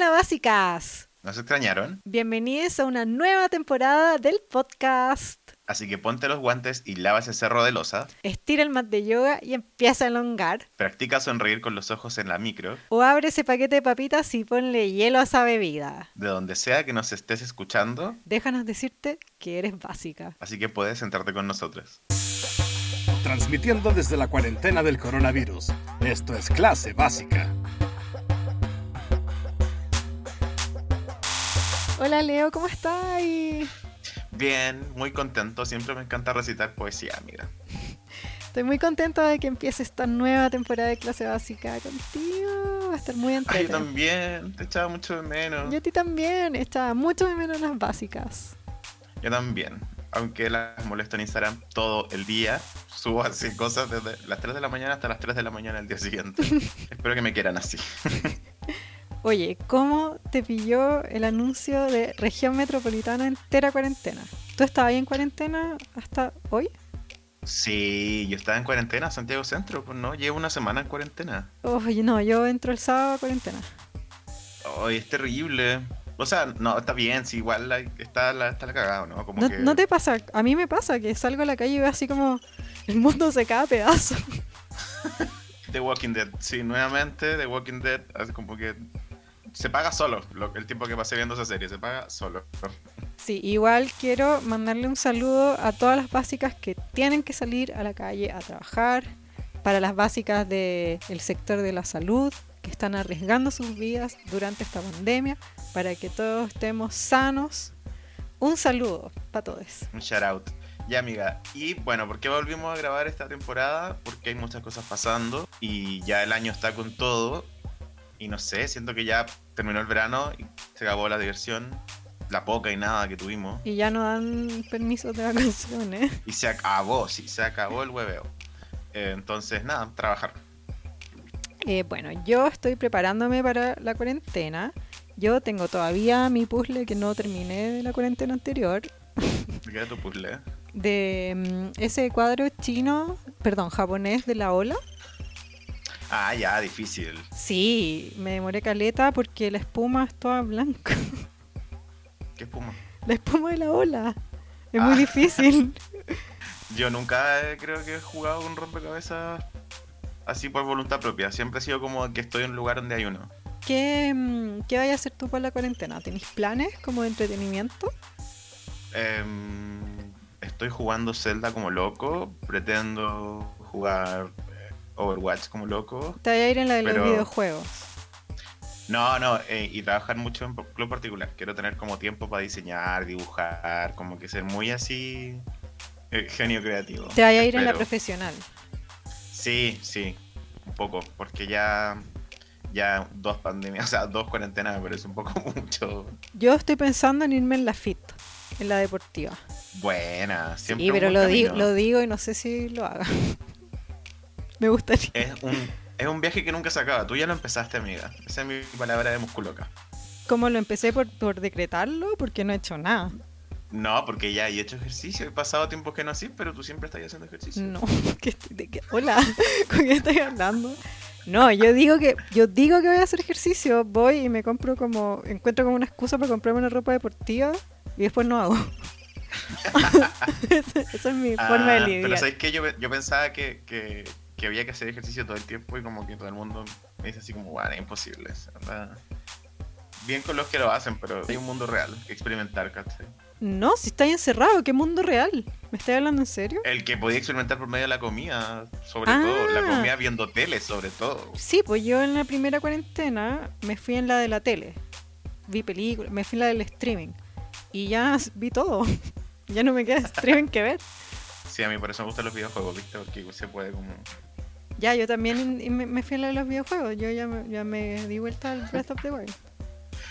Hola básicas. ¿Nos extrañaron? Bienvenidos a una nueva temporada del podcast. Así que ponte los guantes y lava ese cerro de losa. Estira el mat de yoga y empieza a elongar. Practica sonreír con los ojos en la micro. O abre ese paquete de papitas y ponle hielo a esa bebida. De donde sea que nos estés escuchando. Déjanos decirte que eres básica. Así que puedes sentarte con nosotros. Transmitiendo desde la cuarentena del coronavirus. Esto es clase básica. Hola Leo, ¿cómo estás? Bien, muy contento. Siempre me encanta recitar poesía, amiga. Estoy muy contento de que empiece esta nueva temporada de clase básica contigo. Va a estar muy entretenido. yo también, te echaba mucho de menos. Yo a ti también, echaba mucho de menos las básicas. Yo también. Aunque las molesto en Instagram todo el día, subo así cosas desde las 3 de la mañana hasta las 3 de la mañana del día siguiente. Espero que me quieran así. Oye, ¿cómo te pilló el anuncio de región metropolitana entera cuarentena? ¿Tú estabas ahí en cuarentena hasta hoy? Sí, yo estaba en cuarentena, Santiago Centro, pues no, llevo una semana en cuarentena. Oye, no, yo entro el sábado a cuarentena. Oye, es terrible. O sea, no, está bien, si igual la, está, la, está la cagada, ¿no? Como no, no te pasa, a mí me pasa que salgo a la calle y veo así como el mundo se cae a pedazos. The Walking Dead, sí, nuevamente The Walking Dead, así como que se paga solo. el tiempo que pasé viendo esa serie, se paga solo. Sí, igual quiero mandarle un saludo a todas las básicas que tienen que salir a la calle a trabajar, para las básicas del sector de la salud, que están arriesgando sus vidas durante esta pandemia, para que todos estemos sanos. Un saludo para todos. Un shout out. Ya, amiga. Y bueno, ¿por qué volvimos a grabar esta temporada? Porque hay muchas cosas pasando y ya el año está con todo y no sé, siento que ya terminó el verano y se acabó la diversión, la poca y nada que tuvimos. Y ya no dan permisos de vacaciones. Y se acabó, sí, se acabó el hueveo. Eh, entonces, nada, trabajar. Eh, bueno, yo estoy preparándome para la cuarentena. Yo tengo todavía mi puzzle que no terminé de la cuarentena anterior. ¿De qué era tu puzzle? De mm, ese cuadro chino, perdón, japonés de la ola. Ah, ya, difícil. Sí, me demoré caleta porque la espuma es toda blanca. ¿Qué espuma? La espuma de la ola. Es muy ah. difícil. Yo nunca creo que he jugado con rompecabezas así por voluntad propia. Siempre ha sido como que estoy en un lugar donde hay uno. ¿Qué, mm, qué vayas a hacer tú para la cuarentena? ¿Tenéis planes como de entretenimiento? Em, estoy jugando Zelda como loco. Pretendo jugar Overwatch como loco. Te voy a ir en la de los videojuegos. No, no, eh, y trabajar mucho en club particular. Quiero tener como tiempo para diseñar, dibujar, como que ser muy así eh, genio creativo. Te voy a ir en la profesional. Sí, sí, un poco, porque ya ya dos pandemias, o sea, dos cuarentenas me parece un poco mucho. Yo estoy pensando en irme en la FIT, en la deportiva. Buena, siempre. Sí, pero lo, digo, lo digo y no sé si lo haga. Me gustaría. Es un, es un viaje que nunca se acaba. Tú ya lo empezaste, amiga. Esa es mi palabra de musculoca. ¿Cómo lo empecé por, por decretarlo? Porque no he hecho nada. No, porque ya he hecho ejercicio. He pasado tiempo que no así, pero tú siempre estás haciendo ejercicio. No, hola, ¿con qué estoy hablando? No, yo digo que yo digo que voy a hacer ejercicio, voy y me compro como encuentro como una excusa para comprarme una ropa deportiva y después no hago. esa, es mi forma de ah, lidiar. Pero sabes que yo, yo pensaba que, que, que había que hacer ejercicio todo el tiempo y como que todo el mundo me dice así como, bueno, es imposible. Bien con los que lo hacen, pero hay un mundo real que experimentar, ¿cachai? No, si estáis encerrado, ¿qué mundo real? ¿Me estáis hablando en serio? El que podía experimentar por medio de la comida, sobre todo, la ah. comida viendo tele, sobre todo. Sí, pues yo en la primera cuarentena me fui en la de la tele. Vi películas, me fui en la del streaming. Y ya vi todo. ya no me queda streaming que ver. Sí, a mí por eso me gustan los videojuegos, ¿viste? Porque se puede como ya, yo también me, fui a los videojuegos. Yo ya me, ya me di vuelta al Breath of the Wild.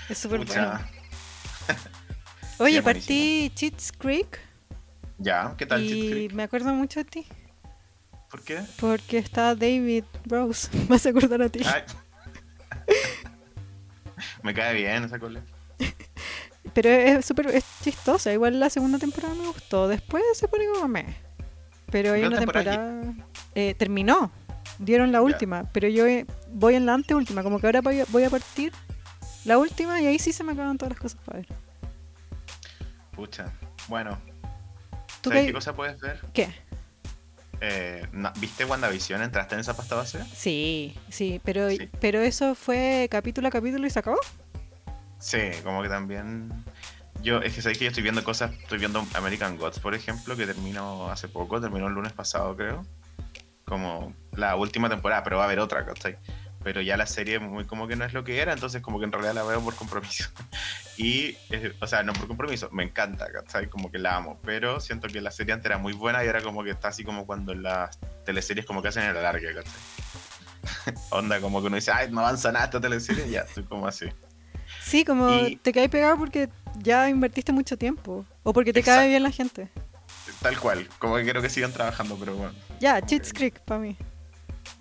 Es súper bueno. Oye, partí Cheats Creek. Ya, ¿qué tal Cheats Creek? Y me acuerdo mucho de ti. ¿Por qué? Porque está David Rose. Me hace acordar a ti. me cae bien esa cola. Pero es súper es chistosa. Igual la segunda temporada me gustó. Después se pone como me. Pero hay una temporada. Eh, terminó dieron la última, pero yo voy en la anteúltima, como que ahora voy a, partir La última y ahí sí se me acaban todas las cosas para ver. Pucha. Bueno, ¿Tú ¿sabes qué? qué cosa puedes ver? ¿Qué? Eh, na- ¿Viste WandaVision? ¿Entraste en esa pasta base? Sí, sí, pero, Sí. pero eso fue capítulo a capítulo y se acabó. Sí, como que también. Yo, es que sabéis que yo estoy viendo cosas. Estoy viendo American Gods, por ejemplo, que terminó hace poco, terminó el lunes pasado, creo. Como la última temporada, pero va a haber otra, ¿cachai? Pero ya la serie muy como que no es lo que era, entonces como que en realidad la veo por compromiso. Y, eh, o sea, no por compromiso, me encanta, ¿cachai? Como que la amo, pero siento que la serie antes era muy buena y ahora como que está así como cuando las teleseries como que hacen el alargue, ¿cachai? Onda como que uno dice, ay, no avanza nada esta teleserie, ya, estoy como así. Sí, como Y- te caes pegado porque ya invertiste mucho tiempo. O porque te Exacto. cae bien la gente. Tal cual, como que quiero que sigan trabajando, pero bueno. Ya, Cheats Creek para mí.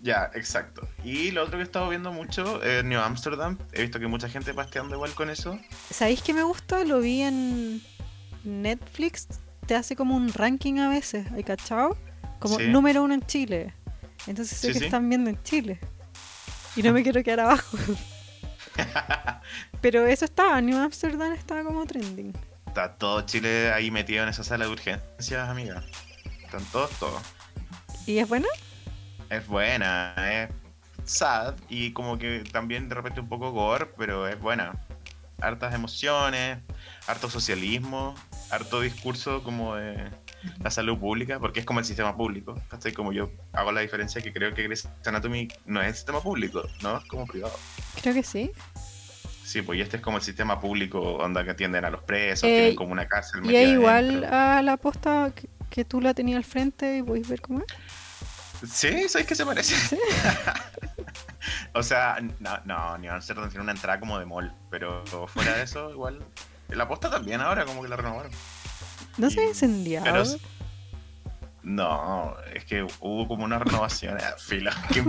Ya, exacto. Y lo otro que he estado viendo mucho es New Amsterdam. He visto que mucha gente pasteando igual con eso. ¿Sabéis qué me gusta? Lo vi en Netflix. Te hace como un ranking a veces, ¿hay cachado? Como Sí. número uno en Chile. Entonces sé Sí, que sí. están viendo en Chile. Y no me quiero quedar abajo. Pero eso estaba, New Amsterdam estaba como trending. Está todo Chile ahí metido en esa sala de urgencias, amiga. Están todos, todos. ¿Y es buena? Es buena, es sad y como que también de repente un poco gore, pero es buena. Hartas emociones, harto socialismo, harto discurso como de la salud pública, porque es como el sistema público. ¿cachai? Como yo hago la diferencia que creo que Grey's Anatomy no es sistema público, no es como privado. Creo que sí. Sí, pues y este es como el sistema público, onda que atienden a los presos, Eh, tienen como una cárcel. Y es igual dentro. a la posta que, que tú la tenías al frente y podéis ver cómo es. Sí, ¿sabes qué se parece? o sea, no, no, New Amsterdam tiene una entrada como de mall, pero fuera de eso, igual. La posta también ahora, como que la renovaron. No se ha incendiado. pero No, es que hubo como una renovación. Ah, fila. ¿Qué,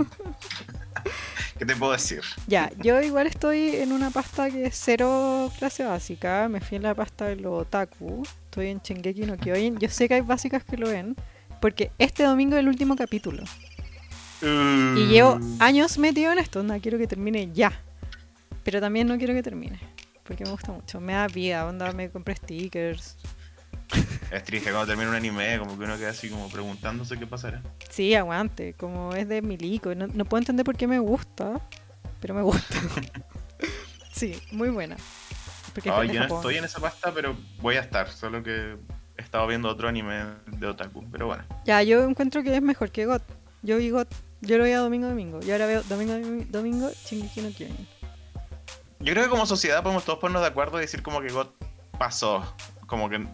¿Qué te puedo decir? Ya, yo igual estoy en una pasta que es cero clase básica. Me fui en la pasta de los otaku. Estoy en Shingeki no Kyojin. Yo sé que hay básicas que lo ven. Porque este domingo es el último capítulo. Y llevo Mm. años metido en esto. No quiero que termine ya. Pero también no quiero que termine. Porque me gusta mucho. Me da vida. Onda, me compré stickers. Es triste cuando termina un anime, como que uno queda así como preguntándose qué pasará. Sí, aguante. Como es de Milico. No, no puedo entender por qué me gusta. Pero me gusta. sí, muy buena. Porque yo no estoy en esa pasta, pero voy a estar. Solo que he estado viendo otro anime de otaku. Pero bueno. Ya, yo encuentro que es mejor que GOT. Yo vi GOT, yo lo veía domingo domingo. Y ahora veo domingo domingo Shingeki no Kyojin. Yo creo que como sociedad podemos todos ponernos de acuerdo y decir como que God pasó. Como que.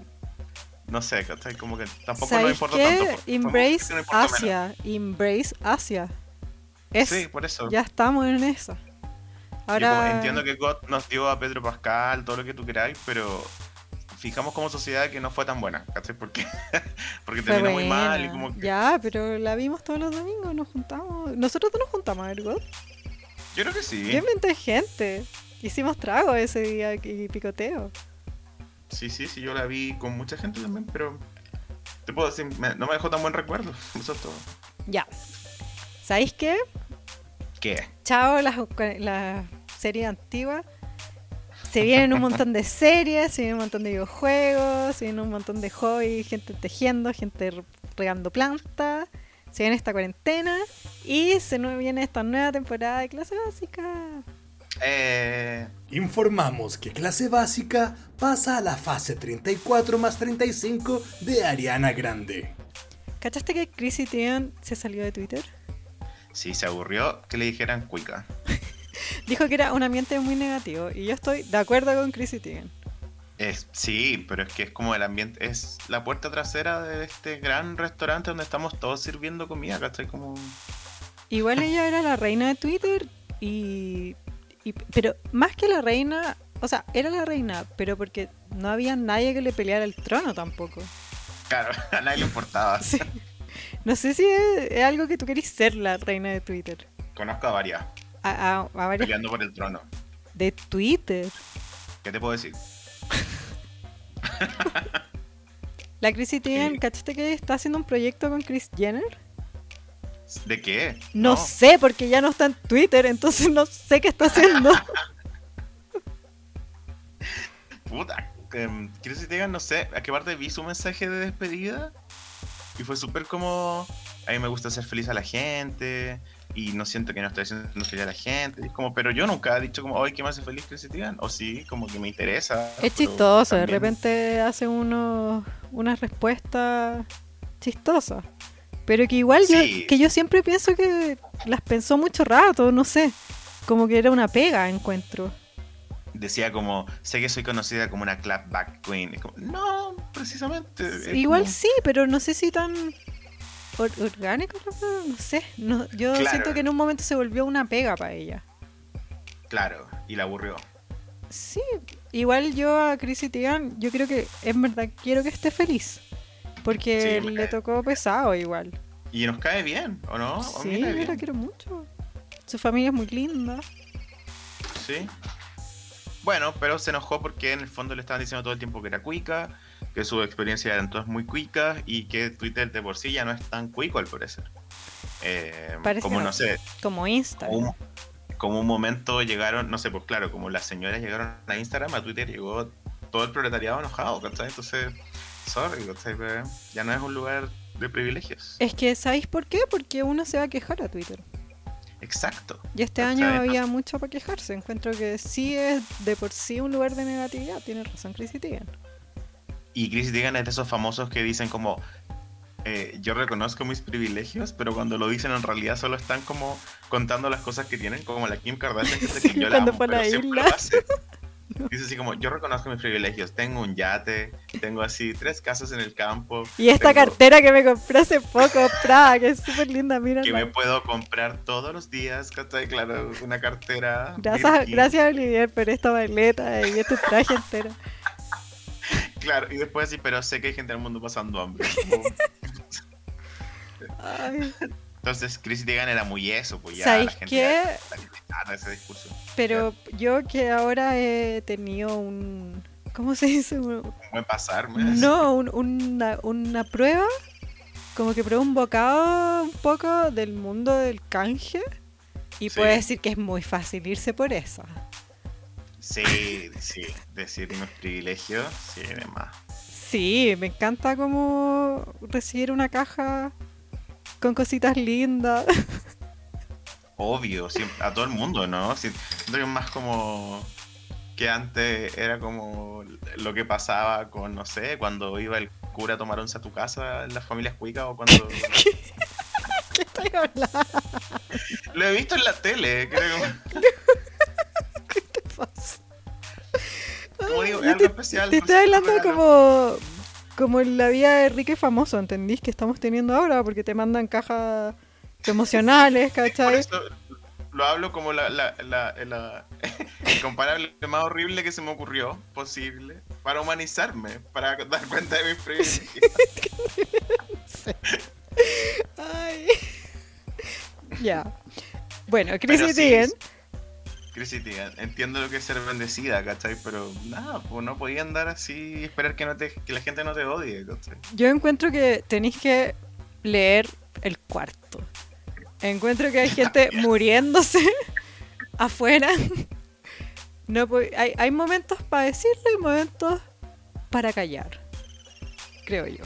No sé, ¿cachai? Como que tampoco nos ¿Sabes importa qué? tanto. Podemos decir Embrace que no importa menos. Asia. Embrace Asia. Es, Sí, por eso. ya estamos en esa. Yo Ahora, entiendo que God nos dio a Pedro Pascal, todo lo que tú queráis, pero fijamos como sociedad que no fue tan buena, ¿cachai? Porque, porque fue terminó muy mal y como que. Ya, pero la vimos todos los domingos, nos juntamos. Nosotros no nos juntamos a ver GOT. Yo creo que sí. Inventé gente. Hicimos trago ese día y picoteo. Sí, sí, sí, yo la vi con mucha gente también, pero. Te puedo decir, me- no me dejó tan buen recuerdo. Eso es todo. Ya. ¿Sabéis qué? ¿Qué? Chao, las la series antiguas. Se vienen un montón de series, se vienen un montón de videojuegos, se vienen un montón de hobbies, gente tejiendo, gente re- regando plantas. Se viene esta cuarentena y se viene esta nueva temporada de clase básica. Eh. Informamos que clase básica pasa a la fase 34 más 35 de Ariana Grande. ¿Cachaste que Chrissy Teigen se salió de Twitter? Sí, se aburrió que le dijeran cuica. Dijo que era un ambiente muy negativo y yo estoy de acuerdo con Chrissy Teigen. Es, sí, pero es que es como el ambiente, es la puerta trasera de este gran restaurante donde estamos todos sirviendo comida, ¿cachai? Como... Igual ella era la reina de Twitter y, y- Pero más que la reina... O sea, era la reina, pero porque no había nadie que le peleara el trono tampoco. Claro, a nadie le importaba. Sí. No sé si es, es algo que tú querís ser la reina de Twitter. Conozco a varias A, a- a varias peleando por el trono. de Twitter. ¿Qué te puedo decir? La Chrissy Teigen, Sí. ¿cachaste que está haciendo un proyecto con Chris Jenner? ¿De qué? No, sé, porque ya no está en Twitter, entonces no sé qué está haciendo. puta, Chrissy Teigen, no sé, a qué parte vi su mensaje de despedida y fue súper como, a mí me gusta hacer feliz a la gente y no siento que no estoy haciendo feliz a la gente. Y es como, pero yo nunca he dicho como, hoy ¿qué me hace feliz Chrissy Teigen? O sí, como que me interesa. Es chistoso, de repente hace uno, una respuesta chistosa. Pero que igual Sí. yo, que yo siempre pienso que las pensó mucho rato, no sé. Como que era una pega, encuentro. Decía como, sé que soy conocida como una clapback queen. Es como, no, precisamente. Igual como- sí, pero no sé si tan or- orgánico, no, no sé. No, yo Claro. siento que en un momento se volvió una pega para ella. Claro, y la aburrió. Sí, igual yo a Chrissy Teigen, yo creo que en verdad quiero que esté feliz. Porque Sí, le tocó pesado igual. Y nos cae bien, ¿o no? A mí sí, me la quiero mucho. Su familia es muy linda. Sí. Bueno, pero se enojó porque en el fondo le estaban diciendo todo el tiempo que era cuica, que su experiencia eran todas muy cuicas y que Twitter de por sí ya no es tan cuico al parecer. Eh, Parece como no. no sé, Como Instagram. un, como un momento llegaron, no sé, pues claro, como las señoras llegaron a Instagram, a Twitter llegó todo el proletariado enojado, ¿cachai? Entonces, sorry, ya no es un lugar de privilegios. Es que, ¿sabéis por qué? Porque uno se va a quejar a Twitter. Exacto. Y este año había mucho para quejarse. Encuentro que sí es de por sí un lugar de negatividad. Tiene razón Chrissy Teigen. Y Chris Digan es de esos famosos que dicen como, eh, yo reconozco mis privilegios, pero cuando lo dicen en realidad solo están como contando las cosas que tienen, como la Kim Kardashian, que, Sí, que yo la amo, fue pero la isla. lo hace. Dice así como, yo reconozco mis privilegios, tengo un yate, tengo así tres casas en el campo, Y esta tengo- cartera que me compré hace poco, Prada, que es súper linda, mira. que me puedo comprar todos los días, ¿cachai? Claro, una cartera. Gracias, gracias Olivier por esta maleta y este traje entero. Claro, y después así, pero sé que hay gente en el mundo pasando hambre. Ay, Entonces, Chris Digan era muy eso, pues ya ¿Sabéis la gente qué? está criticando ese discurso. Pero yo que ahora he tenido un... ¿Cómo se dice? Un- Un buen pasar, me No, un- una, una prueba. Como que probé un bocado un poco del mundo del canje. Y Sí. puedo decir que es muy fácil irse por eso. Sí, sí, decir mis privilegios, sí, demás. Sí, me encanta como recibir una caja con cositas lindas. Obvio, siempre, a todo el mundo, ¿no? Es más como que antes era como lo que pasaba con, no sé, cuando iba el cura a tomar once a tu casa en las familias cuicas o cuando... ¿Qué estoy hablando? Lo he visto en la tele, creo. ¿Qué te pasa? Digo, es algo te, especial. te no estoy hablando como, como la vida de rico y famoso, ¿entendís? Que estamos teniendo ahora porque te mandan cajas emocionales, Por ¿cachai? eso lo hablo como la, la, la, la- el comparable más horrible que se me ocurrió posible para humanizarme, para dar cuenta de mis privilegios. Ay. Ya. Bueno, Pero Chrissy sí, Teigen. Teigen, entiendo lo que es ser bendecida, ¿cachai? Pero nada, pues no podía andar así y esperar que, no te, que la gente no te odie, ¿cachai? Yo encuentro que tenéis que leer el cuarto. Encuentro que hay gente muriéndose afuera. No, hay, hay momentos para decirlo y momentos para callar. Creo yo.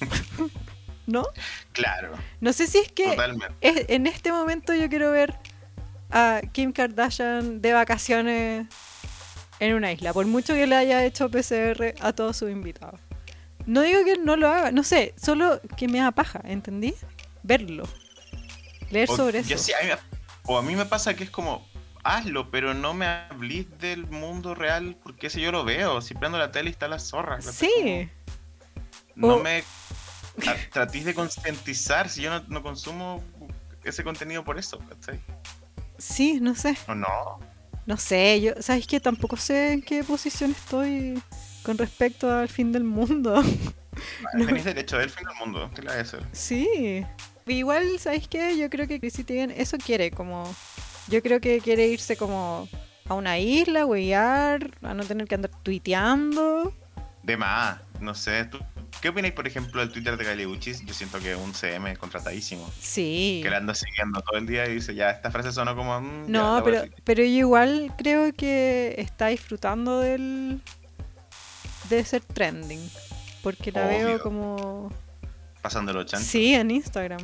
¿No? Claro, No sé si es que es- en este momento yo quiero ver a Kim Kardashian de vacaciones en una isla, por mucho que le haya hecho PCR a todos sus invitados. No digo que no lo haga, no sé, solo que me da paja, ¿entendí? Verlo. Leer O- sobre eso. sí, a mí me- o a mí me pasa que es como, hazlo, pero no me hablís del mundo real, porque si yo lo veo, si prendo la tele y está la zorra. Sí, Como, no O- me tra- tratís de concientizar si yo no, no consumo ese contenido por eso, ¿cachai? Sí, no sé. ¿O no? No sé, yo, ¿sabes que Tampoco sé en qué posición estoy con respecto al fin del mundo. No. Tenéis derecho del fin del mundo, ¿qué le va a hacer? Sí. Igual, ¿sabéis qué? Yo creo que Chrissy Teigen eso quiere, como... Yo creo que quiere irse como a una isla, huear, a no tener que andar tuiteando. De más, no sé, tú, ¿Qué opináis, por ejemplo, del Twitter de Galiuchis? Yo siento que es un CM contratadísimo. Sí. Que le anda siguiendo todo el día y dice, ya, esta frase sonó como... mm, ya, No, voy a pero, seguir". pero yo igual creo que está disfrutando del de ser trending. Porque la veo como... Pasando los chanchos. Sí, en Instagram.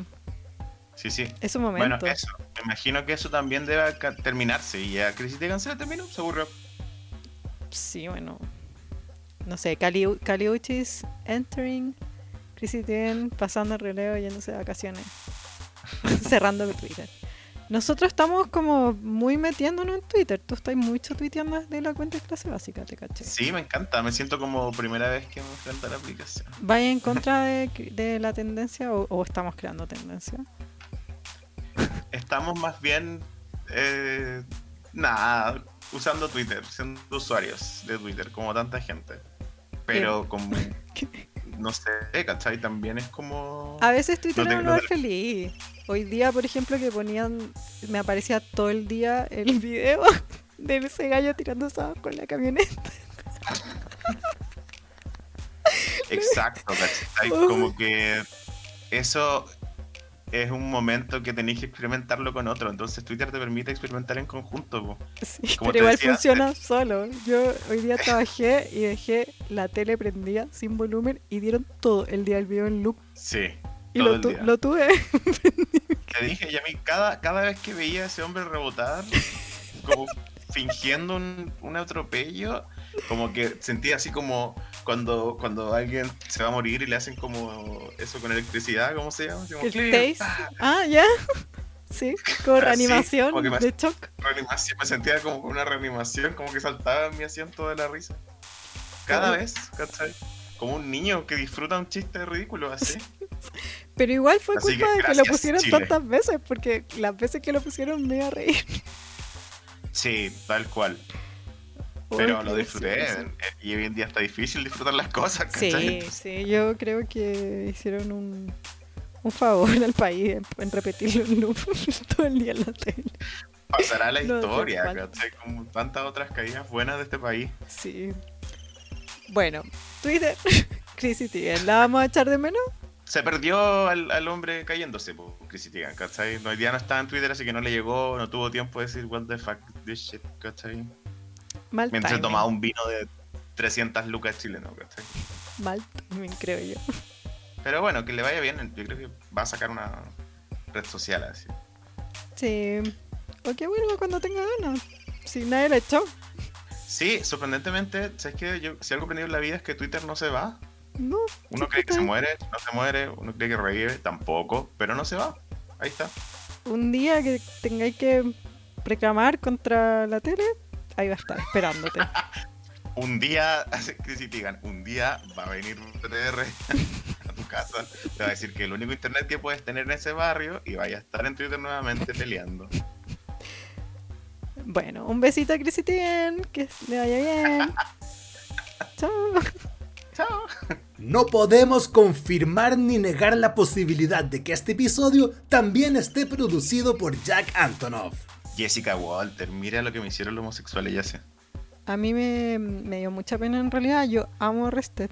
Sí, sí. Es un Bueno, momento. eso. Me imagino que eso también debe terminarse. Y ya Chrissy Teigen se le terminó, se aburrió. Sí, bueno. No sé, Cali Caliuchis entering, Chrissy pasando el relevo yéndose de vacaciones. Cerrando Twitter. Nosotros estamos como muy metiéndonos en Twitter. Tú estás mucho tuiteando desde la cuenta de clase básica, te caché. Sí, me encanta. Me siento como primera vez que me enfrento a la aplicación. ¿Vaya en contra de, de la tendencia o, o estamos creando tendencia? Estamos más bien... Eh, nada, usando Twitter, siendo usuarios de Twitter, como tanta gente. Pero como... No sé, ¿cachai? También es como... A veces Twitter No es no lugar te- feliz. Hoy día, por ejemplo, que ponían, me aparecía todo el día el video de ese gallo tirando sábados con la camioneta. Exacto, ¿cachai? Como que eso es un momento que tenéis que experimentarlo con otro. Entonces Twitter te permite experimentar en conjunto. Sí, Como pero igual decía funciona solo. Yo hoy día trabajé y dejé la tele prendida sin volumen y dieron todo el día el video en loop. Sí. Y todo lo, el tu- día. lo tuve. Te dije, y a mí cada, cada vez que veía a ese hombre rebotar, como fingiendo un, un atropello, como que sentía así como cuando, cuando alguien se va a morir y le hacen como eso con electricidad, ¿cómo se llama? Como El pa, Ah, ya. Sí, con reanimación me- de shock. reanimación, me sentía como con una reanimación, como que saltaba en mi asiento de la risa. Cada vez, ¿cachai? Como un niño que disfruta un chiste ridículo así. Pero igual fue Así que culpa de que lo pusieron Chile. tantas veces, porque las veces que lo pusieron me iba a reír. Sí, tal cual. Pero lo disfruté. eh, Y hoy en día está difícil disfrutar las cosas, Sí, ¿cachai? sí, yo creo que hicieron un, un favor al país en, repetirlo en loop todo el día en la tele. Pasará la No historia. ¿cachai? Como tantas otras caídas buenas de este país. Sí. Bueno, Twitter, Chrissy Teigen, ¿la vamos a echar de menos? Se perdió al, al hombre cayéndose, po, Chrissy Teigen, ¿cachai? No, hoy día no estaba en Twitter, así que no le llegó, no tuvo tiempo de decir what the fuck this shit, ¿cachai? Mal Mientras timing, tomaba un vino de 300 lucas chilenos, ¿cachai? Mal timing, creo yo. Pero bueno, que le vaya bien, yo creo que va a sacar una red social así. Sí. O que vuelva cuando tenga ganas. Si nadie la echó. Sí, sorprendentemente, ¿sabes qué? Yo, si algo aprendido en la vida es que Twitter no se va. No. Uno cree que se muere, no se muere, uno cree que revive, tampoco, pero no se va. Ahí está. Un día que tengáis que reclamar contra la tele, ahí va a estar esperándote. Un día, Chrissy Teigen, un día va a venir TTR a tu casa, te va a decir que el único internet que puedes tener en ese barrio y vaya a estar en Twitter nuevamente peleando. Bueno, un besito a Chrissy Teigen, que le vaya bien. Chao. Chao. No podemos confirmar ni negar la posibilidad de que este episodio también esté producido por Jack Antonoff. Jessica Walter, mira lo que me hicieron los homosexuales, ya sé. A mí me, me dio mucha pena en realidad. Yo amo Rested.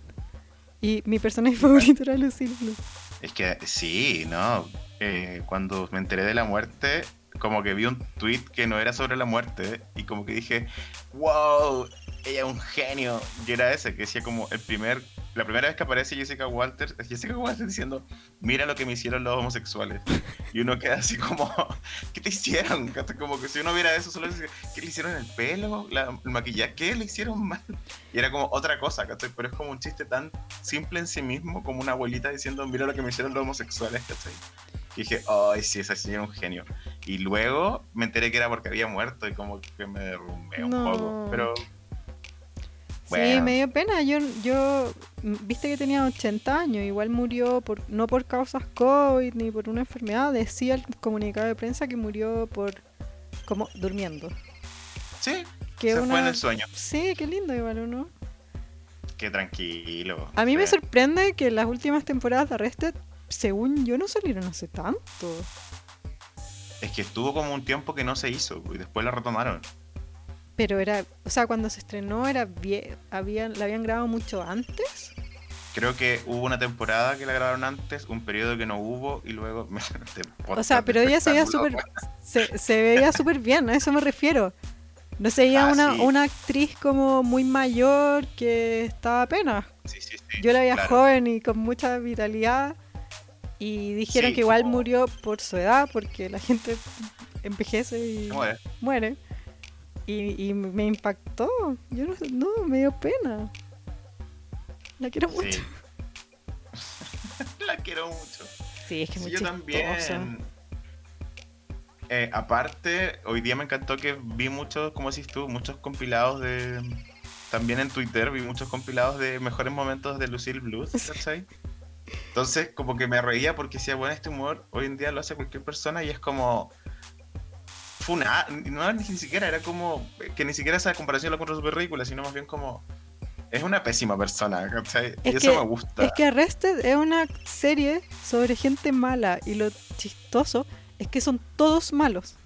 Y mi personaje favorito era Lucille Blue. Es que sí, ¿no? Eh, cuando me enteré de la muerte, como que vi un tweet que no era sobre la muerte y como que dije, wow, ella es un genio. Y era ese, que decía como el primer, la primera vez que aparece Jessica Walter, es Jessica Walter diciendo, mira lo que me hicieron los homosexuales. Y uno queda así como, ¿qué te hicieron? Como que si uno viera eso, solo dice, ¿qué le hicieron el pelo? La- ¿El maquillaje? ¿Qué le hicieron mal? Y era como otra cosa, ¿cachai? Pero es como un chiste tan simple en sí mismo, como una abuelita diciendo, mira lo que me hicieron los homosexuales, ¿cachai? Y dije, ay, sí, esa señora es un genio. Y luego me enteré que era porque había muerto y como que me derrumbé un No. poco. Pero Sí, me dio pena. Yo, yo, mm, viste que tenía 80 años. Igual murió por no por causas COVID ni por una enfermedad. Decía el comunicado de prensa que murió por como durmiendo. sí, Que se una... fue en el sueño. Sí, qué lindo igual, ¿o ¿no? Qué tranquilo. A mí me sorprende que las últimas temporadas de Arrested, según yo, no salieron hace tanto. Es que estuvo como un tiempo que no se hizo y después la retomaron. Pero era, o sea, cuando se estrenó era habían, la habían grabado mucho antes. Creo que hubo una temporada que la grabaron antes, un periodo que no hubo y luego... o sea, pero ella se veía súper se, se, veía súper bien, a eso me refiero. No se veía ah, una, una, actriz como muy mayor que estaba apenas. Sí, sí, Yo la veía joven y con mucha vitalidad y dijeron que igual murió por su edad porque la gente envejece y muere. Y, y, me impactó. Yo no, no, me dio pena. La quiero mucho. la quiero mucho. Sí, es que Yo también. Eh, aparte, hoy día me encantó que vi muchos, como decís tú, muchos compilados de. También en Twitter vi muchos compilados de mejores momentos de Lucille Blues, ¿cachai? Entonces, como que me reía porque decía, bueno, este humor hoy en día lo hace cualquier persona y es como. Funa, no ni siquiera, era como. Que ni siquiera esa comparación lo encuentro súper ridícula, sino más bien como. Es una pésima persona, ¿cachai? y eso me gusta. Es que Arrested es una serie sobre gente mala y lo chistoso es que son todos malos.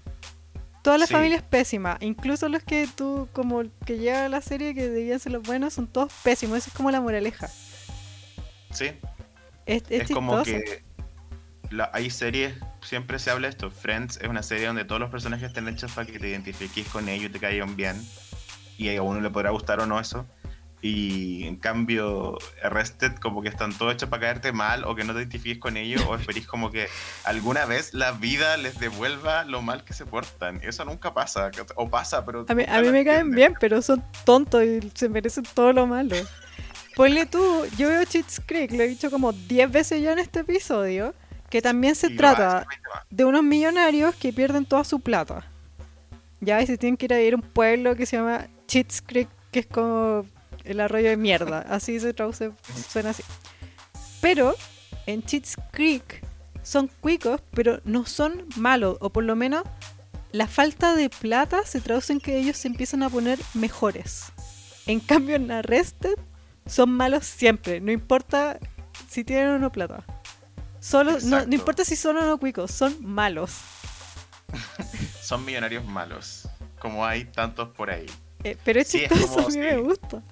Toda la familia es pésima. Incluso los que tú, como que llega a la serie que debían ser los buenos, son todos pésimos. Esa es como la moraleja. Sí. Es, es, como que hay series, siempre se habla de esto. Friends es una serie donde todos los personajes están hechos para que te identifiques con ellos y te caigan bien. Y a uno le podrá gustar o no eso. Y en cambio, Arrested, como que están todos hechos para caerte mal o que no te identifiques con ellos o esperís como que alguna vez la vida les devuelva lo mal que se portan. Eso nunca pasa. O pasa, pero. A mí, a mí me caen bien, pero son tontos y se merecen todo lo malo. Ponle tú, yo veo Cheats Creek, lo he dicho como 10 veces ya en este episodio, que también se trata de unos millonarios que pierden toda su plata. Ya, y se tienen que ir a ir a un pueblo que se llama Cheats Creek, que es como el arroyo de mierda. Así se traduce, suena así. Pero en Cheats Creek son cuicos, pero no son malos, o por lo menos la falta de plata se traduce en que ellos se empiezan a poner mejores. En cambio en Arrested son malos siempre, no importa si tienen o no plata. Solo, no, importa si son o no cuicos, son malos. son millonarios malos, como hay tantos por ahí. Eh, pero es chistoso, a mí me gusta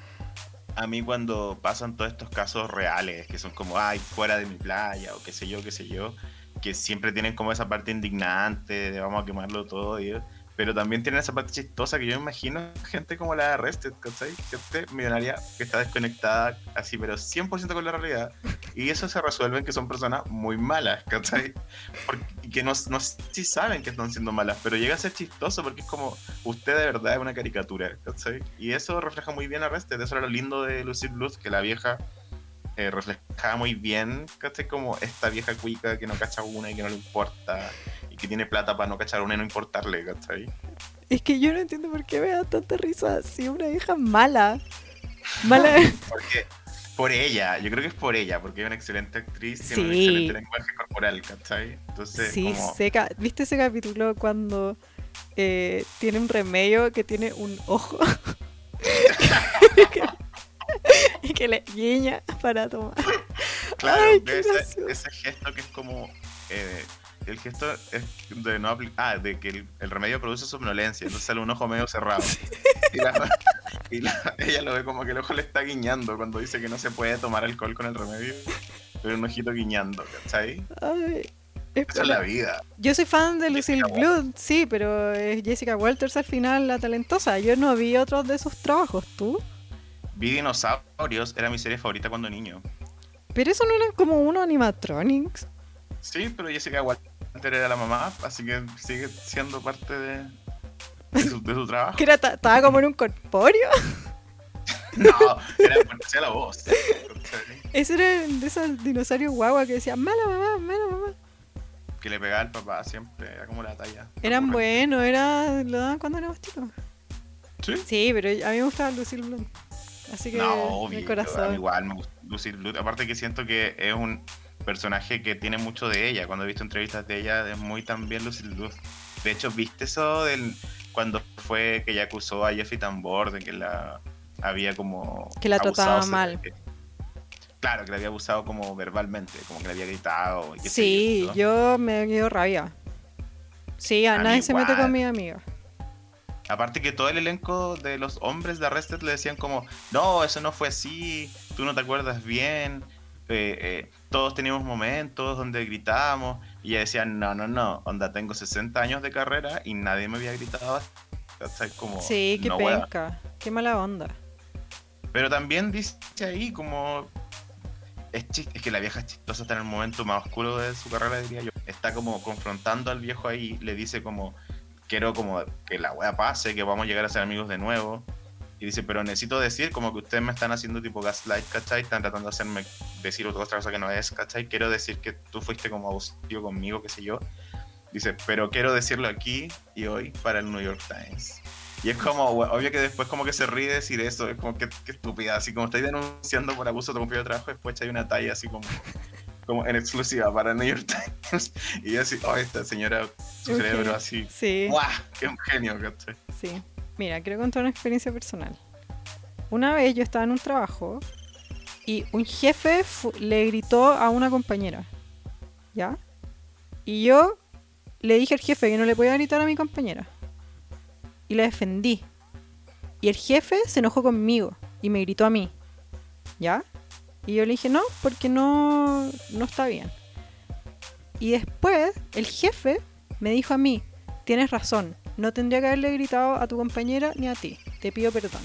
a mí cuando pasan todos estos casos reales, que son como, ay, fuera de mi playa, o qué sé yo, qué sé yo, que siempre tienen como esa parte indignante de vamos a quemarlo todo, y, pero también tienen esa parte chistosa que yo imagino gente como la de Arrested, ¿cachai? Gente millonaria que está desconectada así, pero 100% con la realidad. Y eso se resuelve en que son personas muy malas, ¿cachai? Porque, que no, no si saben que están siendo malas, pero llega a ser chistoso porque es como, usted de verdad es una caricatura, ¿cachai? Y eso refleja muy bien Arrested. Eso era lo lindo de Lucy Blues, que la vieja eh, reflejaba muy bien, ¿cachai? Como esta vieja cuica que no cacha una y que no le importa que tiene plata para no cachar una y no importarle, ¿cachai? Es que yo no entiendo por qué me da tanta risa si una hija mala. Mala. ¿Por qué? Por ella, yo creo que es por ella, porque es una excelente actriz, tiene un excelente lenguaje corporal, ¿cachai? Entonces, sí, seca. ¿Viste ese capítulo cuando eh, tiene un remedio que tiene un ojo? y que le guiña para tomar. Claro, ese, gesto que es como eh, el gesto es de no ah, de que el, remedio produce somnolencia, entonces sale un ojo medio cerrado. Y, ella lo ve como que el ojo le está guiñando cuando dice que no se puede tomar alcohol con el remedio, pero un ojito guiñando, ¿cachai? Ay, Esa es la vida. Yo soy fan de Lucille Blood, sí, pero es Jessica Walters al final la talentosa. Yo no vi otros de sus trabajos, ¿tú? Vi Dinosaurios, era mi serie favorita cuando niño. Pero eso no era como uno animatronics. Sí, pero Jessica Walters era la mamá, así que sigue siendo parte de, de, su, trabajo. ¿Que era, estaba como en un corpóreo? no, era hacía la voz. Ese era de esos dinosaurios guagua que decía mala mamá, mala mamá. Que le pegaba al papá siempre, era como la talla. Eran buenos, era, lo daban cuando éramos chicos. ¿Sí? Sí, pero a mí me gustaba Lucille Blunt. Así que no, mi corazón. igual me gusta Lucille Blunt. Aparte que siento que es un personaje que tiene mucho de ella. Cuando he visto entrevistas de ella, es muy también Lucille Luz. De hecho, ¿viste eso del cuando fue que ella acusó a Jeffrey Tambor de que la había como. Que la trataba mal. claro, que la había abusado como verbalmente, como que le había gritado. sí, yo me dio rabia. Sí, a, nadie se mete con mi amiga. Aparte que todo el elenco de los hombres de Arrested le decían como, no, eso no fue así, tú no te acuerdas bien, eh, eh, todos teníamos momentos donde gritábamos, y ella decía, no, no, no, onda, tengo 60 años de carrera y nadie me había gritado. Como, sí, qué penca, qué mala onda. Pero también dice ahí como... Es, es que la vieja es chistosa está en el momento más oscuro de su carrera, diría yo. Está como confrontando al viejo ahí, le dice como quiero como que la wea pase, que vamos a llegar a ser amigos de nuevo. Y dice, pero necesito decir como que ustedes me están haciendo tipo gaslight, ¿cachai? Están tratando de hacerme decir otra cosa que no es, ¿cachai? Quiero decir que tú fuiste como abusivo conmigo, qué sé yo. Dice, pero quiero decirlo aquí y hoy para el New York Times. Y es como, obvio que después como que se ríe decir eso, es como que, estúpida, así como estáis denunciando por abuso de compañero de trabajo, después hay una talla así como como en exclusiva para New York Times. Y yo así, oh, esta señora, su cerebro así. Sí. ¡Guau! ¡Qué un genio, ¿cachai? Sí. Mira, quiero contar una experiencia personal. Una vez yo estaba en un trabajo y un jefe le gritó a una compañera. ¿Ya? Y yo le dije al jefe que no le podía gritar a mi compañera. Y la defendí. Y el jefe se enojó conmigo y me gritó a mí. ¿Ya? Y yo le dije, no, porque no, no está bien. Y después el jefe me dijo a mí, tienes razón, no tendría que haberle gritado a tu compañera ni a ti, te pido perdón.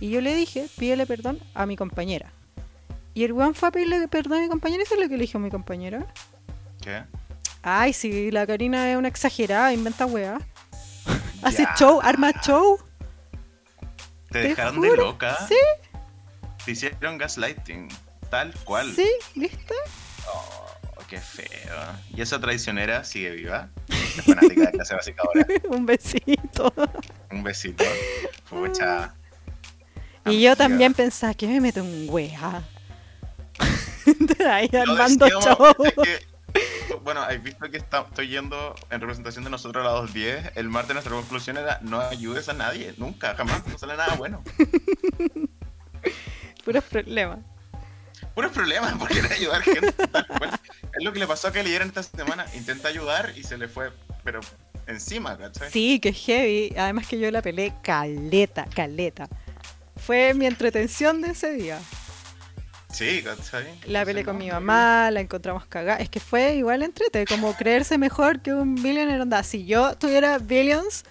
Y yo le dije, pídele perdón a mi compañera. Y el weón fue a pedirle perdón a mi compañera, ¿y eso es lo que le dijo a mi compañera? ¿Qué? Ay, si la Karina es una exagerada, inventa weá. Hace show, arma show. ¿Te, dejaron de loca? Sí. Te hicieron gaslighting. Tal cual. Sí, ¿viste? Oh, qué feo. ¿Y esa traicionera sigue viva? Es fanática de clase básica ahora. Un besito. Un besito. Pucha. Y yo también pensaba que me meto un wea. ahí armando show. bueno, has visto que estoy yendo en representación de nosotros a las 2.10. El martes nuestra conclusión era no ayudes a nadie, nunca, jamás, no sale nada bueno. Puros problemas puros problemas por querer ayudar gente. es lo que le pasó a Kelly en esta semana. Intenta ayudar y se le fue, pero encima, ¿cachai? Sí, que heavy. Además que yo la peleé caleta, caleta. Fue mi entretención de ese día. Sí, ¿cachai? La peleé con mi mamá, la encontramos cagada. Es que fue igual entrete, como creerse mejor que un billionaire, onda. Si yo tuviera billions,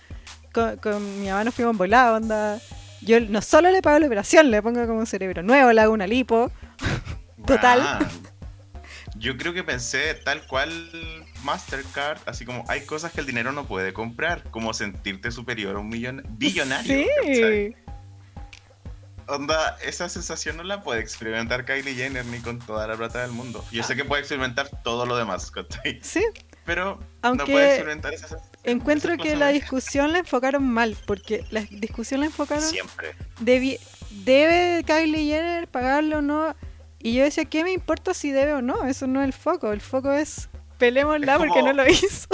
con, mi mamá nos fuimos volados, onda. Yo no solo le pago la operación, le pongo como un cerebro nuevo, le hago una lipo. Total. Ah, yo creo que pensé tal cual Mastercard, así como hay cosas que el dinero no puede comprar, como sentirte superior a un millon billonario. Sí. Onda, esa sensación no la puede experimentar Kylie Jenner ni con toda la plata del mundo. Yo sé que puede experimentar todo lo demás, Sí. Pero no puede experimentar esa sensación. Encuentro que la discusión la enfocaron mal, porque la discusión la enfocaron. Siempre. ¿Debe Kylie Jenner pagarlo o no? Y yo decía, ¿qué me importa si debe o no? Eso no es el foco. El foco es pelémosla porque no lo hizo.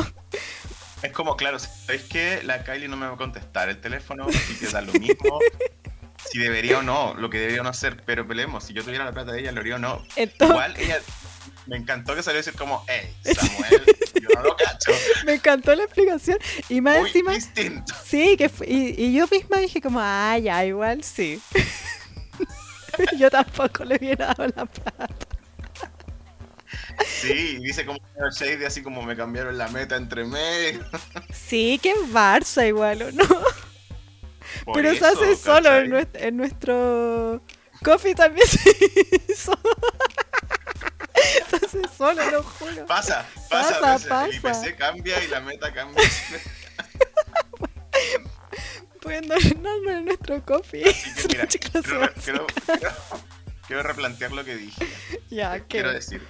Es como, claro, ¿sabéis que la Kylie no me va a contestar el teléfono? Y que da lo mismo. si debería o no, lo que debería o no hacer, pero peleemos. Si yo tuviera la plata de ella, lo haría o no. Igual ella. Me encantó que salió a decir como, hey, Samuel, yo no lo cacho. Me encantó la explicación. Y más Muy encima. Distinto. Sí, que y, y yo misma dije como, ah, ya, igual sí. Yo tampoco le hubiera dado la plata. Sí, dice como Shady, así como me cambiaron la meta entre medio. Sí, que Barça igual, ¿o no? Pero se hace solo en nuestro, coffee también se hizo. se hace solo, lo juro. Pasa, pasa, pasa. pasa. El IPC cambia y la meta cambia. pueden donarnos en nuestro coffee. mira, quiero, quiero, replantear lo que dije. Ya, ¿qué? Quiero decir,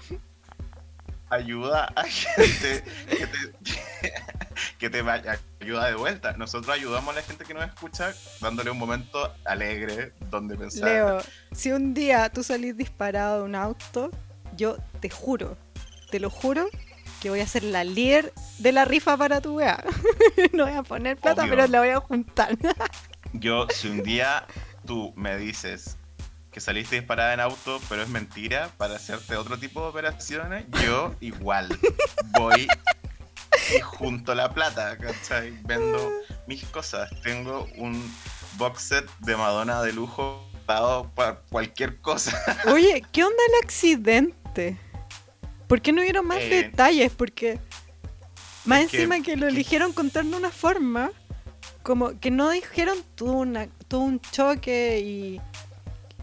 ayuda a gente que te, que te vaya, ayuda de vuelta. Nosotros ayudamos a la gente que nos escucha dándole un momento alegre donde pensar. Leo, si un día tú salís disparado de un auto, yo te juro, te lo juro, que voy a ser la líder de la rifa para tu weá. no voy a poner plata, pero la voy a juntar. Yo, si un día tú me dices que saliste disparada en auto, pero es mentira, para hacerte otro tipo de operaciones, yo igual voy y junto la plata, ¿cachai? Vendo mis cosas. Tengo un box set de Madonna de lujo dado para cualquier cosa. Oye, ¿qué onda el accidente? ¿Por qué no vieron más Eh, detalles? Porque más es encima que, lo eligieron contar de una forma como que no dijeron una, tuvo un choque y,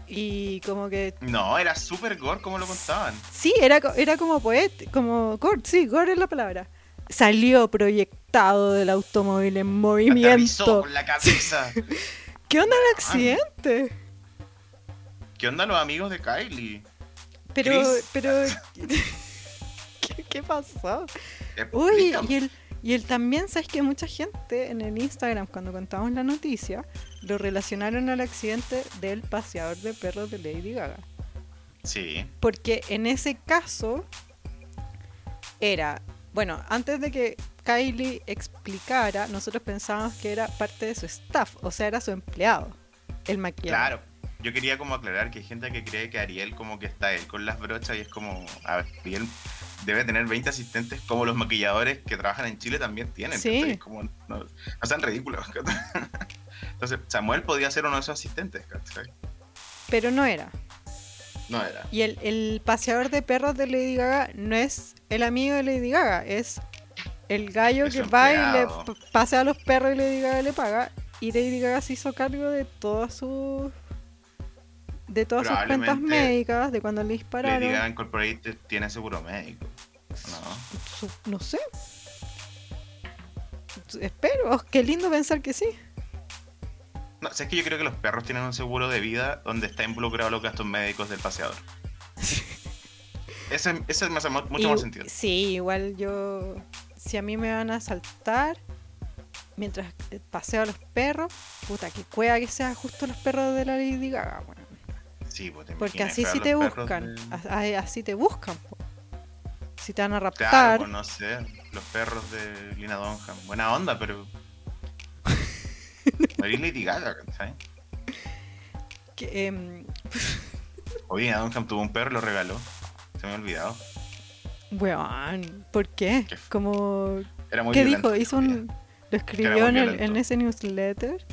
y como que No, era super gore como lo contaban. sí, era, era como poeta, como gore, sí, gore es la palabra. Salió proyectado del automóvil en movimiento. con la cabeza. ¿Qué onda el accidente? ¿Qué onda los amigos de Kylie? Pero, Chris. pero, ¿qué, qué pasó? Uy, y el, y el también, ¿sabes que Mucha gente en el Instagram, cuando contamos la noticia, lo relacionaron al accidente del paseador de perros de Lady Gaga. Sí, Porque en ese caso era, bueno, antes de que Kylie explicara, nosotros pensábamos que era parte de su staff, o sea, era su empleado, el maquillador. claro. Yo quería como aclarar que hay gente que cree que Ariel como que está él con las brochas y es como, a ver, Ariel debe tener 20 asistentes como los maquilladores que trabajan en Chile también tienen. Sí. Como, no, no sean ridículos. Entonces, Samuel podía ser uno de esos asistentes. Pero no era. No era. Y el, el paseador de perros de Lady Gaga no es el amigo de Lady Gaga, es el gallo Es que va y le pasea a los perros y Lady Gaga le paga. Y Lady Gaga se hizo cargo de todas sus de todas sus cuentas médicas, de cuando le Lady dispararon. Gaga Incorporated tiene seguro médico. No. Su- no sé. Espero, qué lindo pensar que sí. No, es que yo creo que los perros tienen un seguro de vida donde está involucrado los gastos médicos del paseador. Ese, ese me hace mu- mucho Y- más sentido. Sí, igual yo. Si a mí me van a saltar mientras eh, paseo a los perros, puta, que cueva que sea justo los perros de la Lady Gaga, weón. Sí, pues te Porque así sí te buscan. de- Así te buscan. Si te van a Claro, raptar. pues no sé, los perros de Lina Dunham. Buena onda, pero. Eres Lady Gaga, ¿sabes? que, em, Oye, Lina Dunham tuvo un perro y lo regaló. Se me ha olvidado. weón, ¿por qué? Qué Como. Era muy ¿Qué violento. dijo? Hizo un. Lo escribió en, el- en ese newsletter.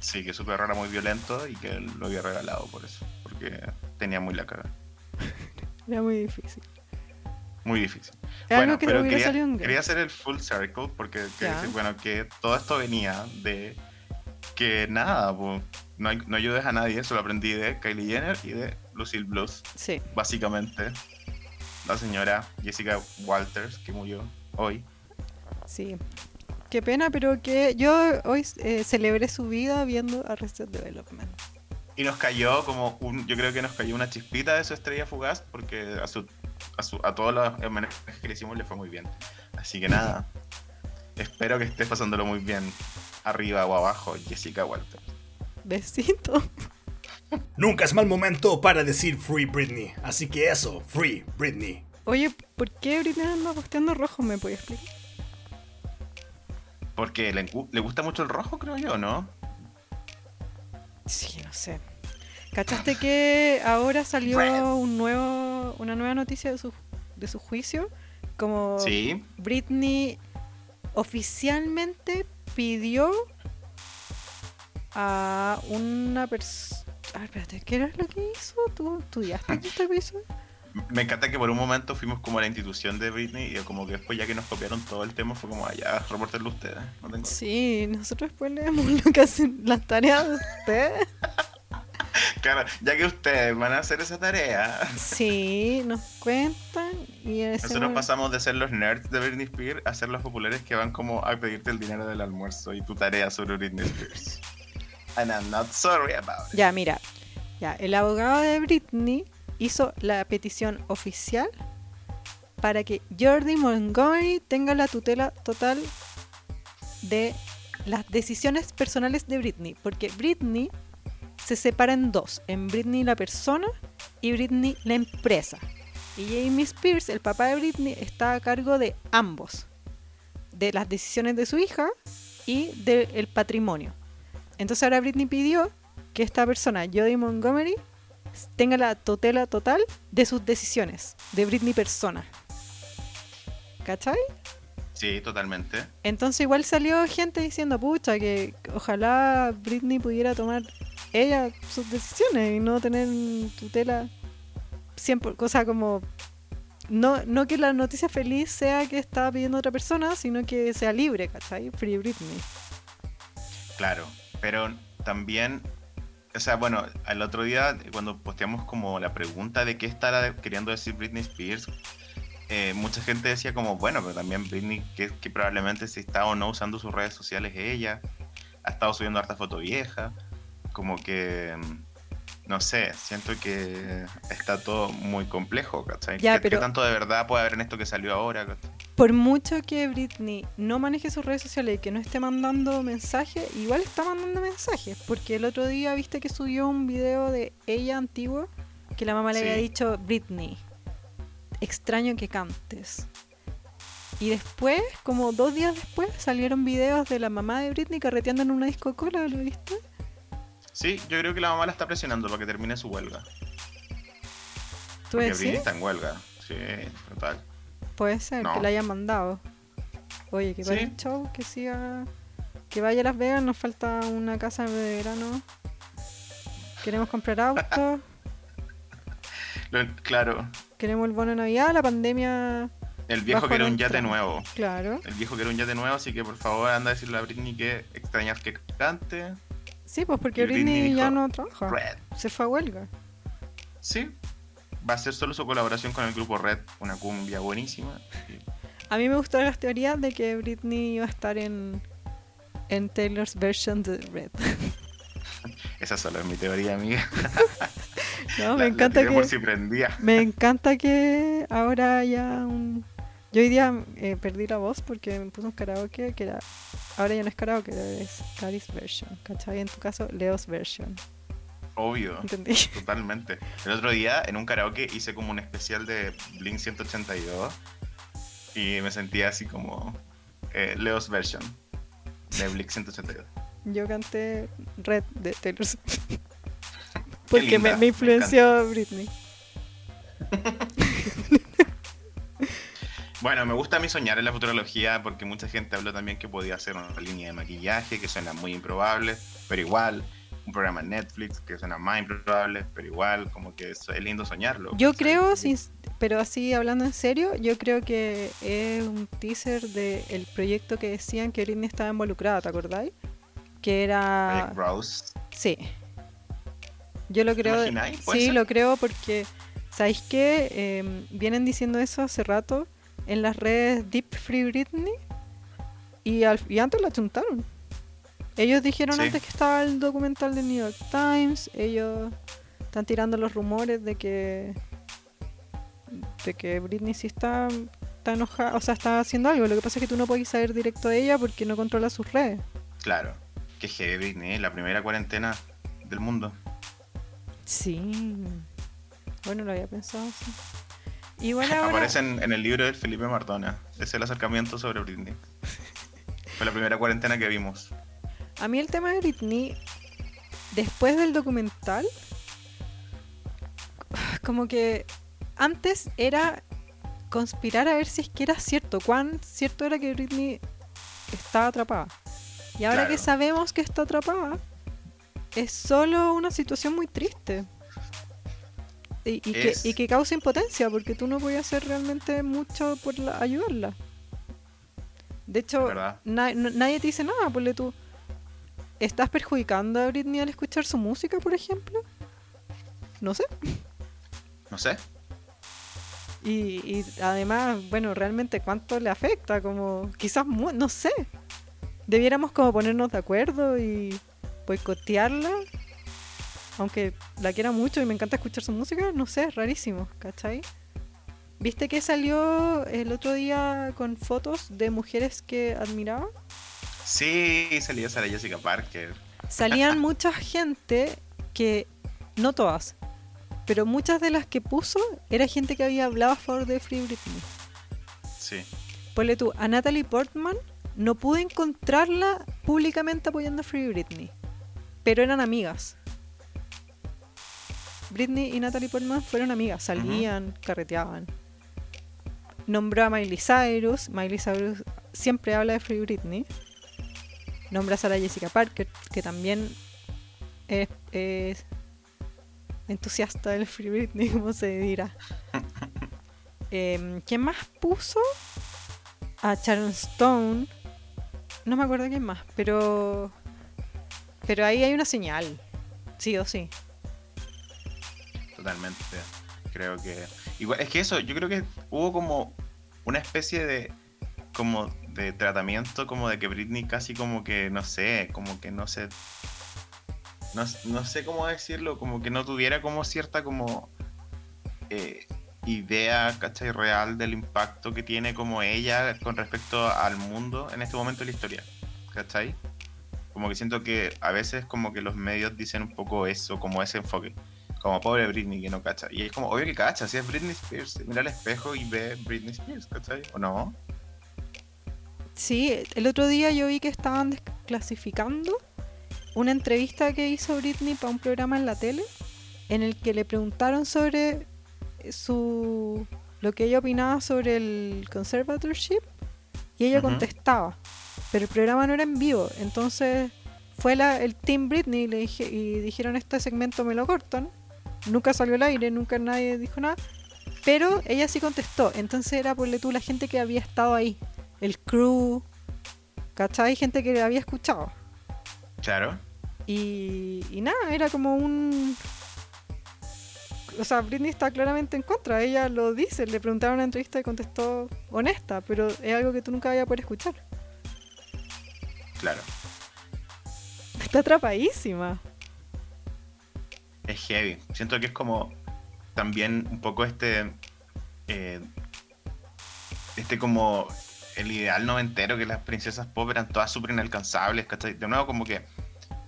Sí, que su perro era muy violento y que él lo había regalado por eso. Porque tenía muy la caga. Era muy difícil. Muy difícil. Algo que pero quería, hacer el full circle porque quería decir, bueno, que todo esto venía de que nada, po, no, ayudes a nadie, eso lo aprendí de Kylie Jenner y de Lucille Blues, Sí. básicamente. La señora Jessica Walters, que murió hoy. Sí. Qué pena, pero que yo hoy eh, celebré su vida viendo Arrested Development. Y nos cayó como un, yo creo que nos cayó una chispita de su estrella fugaz porque a, su, a, su- a todos los homenajes que le hicimos le fue muy bien. Así que nada, espero que estés pasándolo muy bien arriba o abajo, Jessica Walters. Besito. Nunca es mal momento para decir Free Britney. Así que eso, Free Britney. Oye, ¿por qué Britney anda posteando rojo? ¿Me puedes explicar? Porque le, le gusta mucho el rojo, creo yo, ¿no? Sí, no sé. ¿Cachaste que ahora salió un nuevo, una nueva noticia de su, de su juicio? Como Sí, Britney oficialmente pidió a una persona... A ver, espérate, ¿qué era lo que hizo? ¿Tú estudiaste este episodio? Me encanta que por un momento fuimos como la institución de Britney y como que después ya que nos copiaron todo el tema fue como, allá, reportenlo ustedes. No tengo... Sí, nosotros después leemos lo que hacen las tareas de ustedes. Claro, ya que ustedes van a hacer esa tarea, Sí, nos cuentan y nosotros hacemos- pasamos de ser los nerds de Britney Spears a ser los populares que van como a pedirte el dinero del almuerzo y tu tarea sobre Britney Spears. And I'm not sorry about it. Ya, mira. Ya, el abogado de Britney hizo la petición oficial para que Jordi Montgomery tenga la tutela total de las decisiones personales de Britney. Porque Britney se separa en dos: en Britney la persona y Britney la empresa. Y Jamie Spears, el papá de Britney, está a cargo de ambos: de las decisiones de su hija y del patrimonio. Entonces ahora Britney pidió que esta persona, Jodie Montgomery, tenga la tutela total de sus decisiones, de Britney persona. ¿Cachai? Sí, totalmente. Entonces igual salió gente diciendo, pucha, que ojalá Britney pudiera tomar ella sus decisiones y no tener tutela siempre, cosa como no, no que la noticia feliz sea que está pidiendo otra persona, sino que sea libre, ¿cachai? Free Britney. Claro, pero también, o sea, bueno, al otro día cuando posteamos como la pregunta de qué estará queriendo decir Britney Spears, eh, mucha gente decía como, bueno, pero también Britney, que, que probablemente si está o no usando sus redes sociales ella, ha estado subiendo harta foto vieja, como que no sé, siento que está todo muy complejo, ¿cachai? Ya, ¿Qué, pero- qué tanto de verdad puede haber en esto que salió ahora? ¿cachai? Por mucho que Britney no maneje sus redes sociales y que no esté mandando mensajes, igual está mandando mensajes. Porque el otro día viste que subió un video de ella antigua que la mamá le Sí. había dicho, Britney, extraño que cantes. Y después, como dos días después, salieron videos de la mamá de Britney carreteando en una disco cola, ¿lo viste? Sí, yo creo que la mamá la está presionando para que termine su huelga. ¿Tú Porque? Britney está en huelga. Sí, total. Puede ser, No. que la hayan mandado. Oye, que para Sí. el show, que siga. Que vaya a Las Vegas, nos falta una casa de verano. Queremos comprar autos, claro, queremos el bono de Navidad, la pandemia. el viejo quiere un yate nuevo. Claro. El viejo quiere un yate nuevo, así que por favor anda a decirle a Britney que extrañas que cante. Sí, pues porque Britney ya no trabaja. Red. Se fue a huelga. Sí. Va a ser solo su colaboración con el grupo Red, una cumbia buenísima. A mí me gustaron las teorías de que Britney iba a estar en, en Taylor's version de Red. Esa solo es mi teoría, amiga. No, me la encanta que. por si prendía. Me encanta que ahora haya un... Yo hoy día eh, perdí la voz porque me puse un karaoke que era... Ahora ya no es karaoke, es Cari's version, ¿cachai? En tu caso, Leo's version, Obvio. ¿entendí? Totalmente. El otro día en un karaoke hice como un especial de Blink 182 y me sentía así como eh, Leo's version de Blink 182. Yo canté Red de Taylor Swift. Porque linda, me, me me influenció Britney. Bueno, me gusta a mí soñar en la futurología porque mucha gente habló también que podía hacer una línea de maquillaje que suena muy improbable, pero igual. Un programa en Netflix que suena más improbable, pero igual, como que es, es lindo soñarlo. Yo creo, sin- pero así hablando en serio, yo creo que es un teaser del proyecto que decían que Britney estaba involucrada, ¿te acordáis? Que era... Project Rose. Sí. Yo lo creo. imagináis? ¿Puede Sí, ser? lo creo porque, ¿sabéis qué? Eh, vienen diciendo eso hace rato en las redes Deep Free Britney y, al- y antes la chuntaron. Ellos dijeron Sí. antes que estaba el documental del New York Times, ellos están tirando los rumores de que de que Britney sí está, está enojada, o sea, está haciendo algo. Lo que pasa es que tú no puedes saber directo de ella porque no controla sus redes. Claro. Que heavy Britney, la primera cuarentena del mundo. Sí. Bueno, lo había pensado ahora. Aparece en, en el libro de Felipe Martona. Es el acercamiento sobre Britney. Fue la primera cuarentena que vimos. A mí el tema de Britney, después del documental, como que antes era conspirar a ver si es que era cierto, cuán cierto era que Britney estaba atrapada. Y ahora que sabemos que está atrapada, es solo una situación muy triste. Y, y que, y que causa impotencia, porque tú no puedes hacer realmente mucho por la- ayudarla. De hecho, ¿Verdad? na- no- nadie te dice nada, ponle tú. ¿Estás perjudicando a Britney al escuchar su música, por ejemplo? No sé. No sé. Y, y además, bueno, realmente cuánto le afecta, como quizás, mu- no sé. Debiéramos como ponernos de acuerdo y boicotearla. Aunque la quiera mucho y me encanta escuchar su música, no sé, es rarísimo, ¿cachai? ¿Viste que salió el otro día con fotos de mujeres que admiraba? Sí, salía Sara Jessica Parker. Salían mucha gente que, no todas, pero muchas de las que puso era gente que había hablado a favor de Free Britney. Sí. Ponle tú, a Natalie Portman no pude encontrarla públicamente apoyando a Free Britney, pero eran amigas. Britney y Natalie Portman fueron amigas, salían, carreteaban. Nombró a Miley Cyrus, Miley Cyrus siempre habla de Free Britney. Nombra a Sarah Jessica Parker, que también es, es entusiasta del Free Britney, como se dirá. Em, ¿Quién más puso? A Sharon Stone. No me acuerdo quién más, pero. Pero ahí hay una señal. Sí o sí. Totalmente. Creo que. Es que eso, yo creo que hubo como una especie de. como de tratamiento, como de que Britney casi como que, no sé, como que no sé. No, no sé cómo decirlo, como que no tuviera como cierta como. Eh, idea, ¿cachai? Real del impacto que tiene como ella con respecto al mundo en este momento de la historia, ¿cachai? Como que siento que a veces como que los medios dicen un poco eso, como ese enfoque. Como pobre Britney que no cacha. Y es como, obvio que cacha, si es Britney Spears, mira al espejo y ve Britney Spears, ¿cachai? ¿O no? Sí, el otro día yo vi que estaban desclasificando una entrevista que hizo Britney para un programa en la tele en el que le preguntaron sobre su lo que ella opinaba sobre el conservatorship y ella contestaba. Pero el programa no era en vivo, entonces fue la, el Team Britney y, le dije, y dijeron este segmento me lo cortan. Nunca salió al aire, nunca nadie dijo nada. Pero ella sí contestó, entonces era por tú la gente que había estado ahí, el crew, ¿cachai? Gente que había escuchado. Claro. Y, y nada, era como un... O sea, Britney está claramente en contra, ella lo dice, le preguntaron en una entrevista y contestó honesta, pero es algo que tú nunca vayas a poder escuchar. Claro. Está atrapadísima. Es heavy. Siento que es como también un poco este. eh, este como el ideal noventero que las princesas pop eran todas súper inalcanzables, ¿cachai? De nuevo, como que.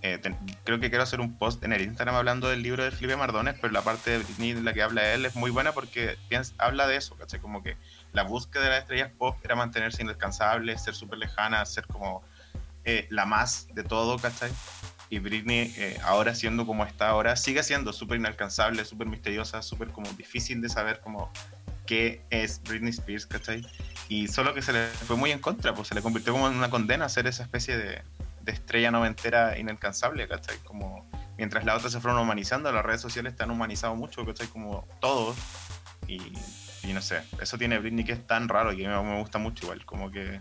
eh, creo que quiero hacer un post en el Instagram hablando del libro de Felipe Mardones, pero la parte de Britney de la que habla él es muy buena porque habla de eso, ¿cachai? Como que la búsqueda de las estrellas pop era mantenerse inalcanzable, ser súper lejana, ser como eh, la más de todo, ¿cachai? Y Britney, eh, ahora siendo como está ahora, sigue siendo súper inalcanzable, súper misteriosa, súper como difícil de saber como qué es Britney Spears, ¿cachai? Y solo que se le fue muy en contra, pues se le convirtió como en una condena ser esa especie de, de estrella noventera inalcanzable, ¿cachai? Como mientras las otras se fueron humanizando, las redes sociales están humanizado mucho, ¿cachai? Como todos. Y, y no sé, eso tiene Britney que es tan raro y que me, me gusta mucho igual, como que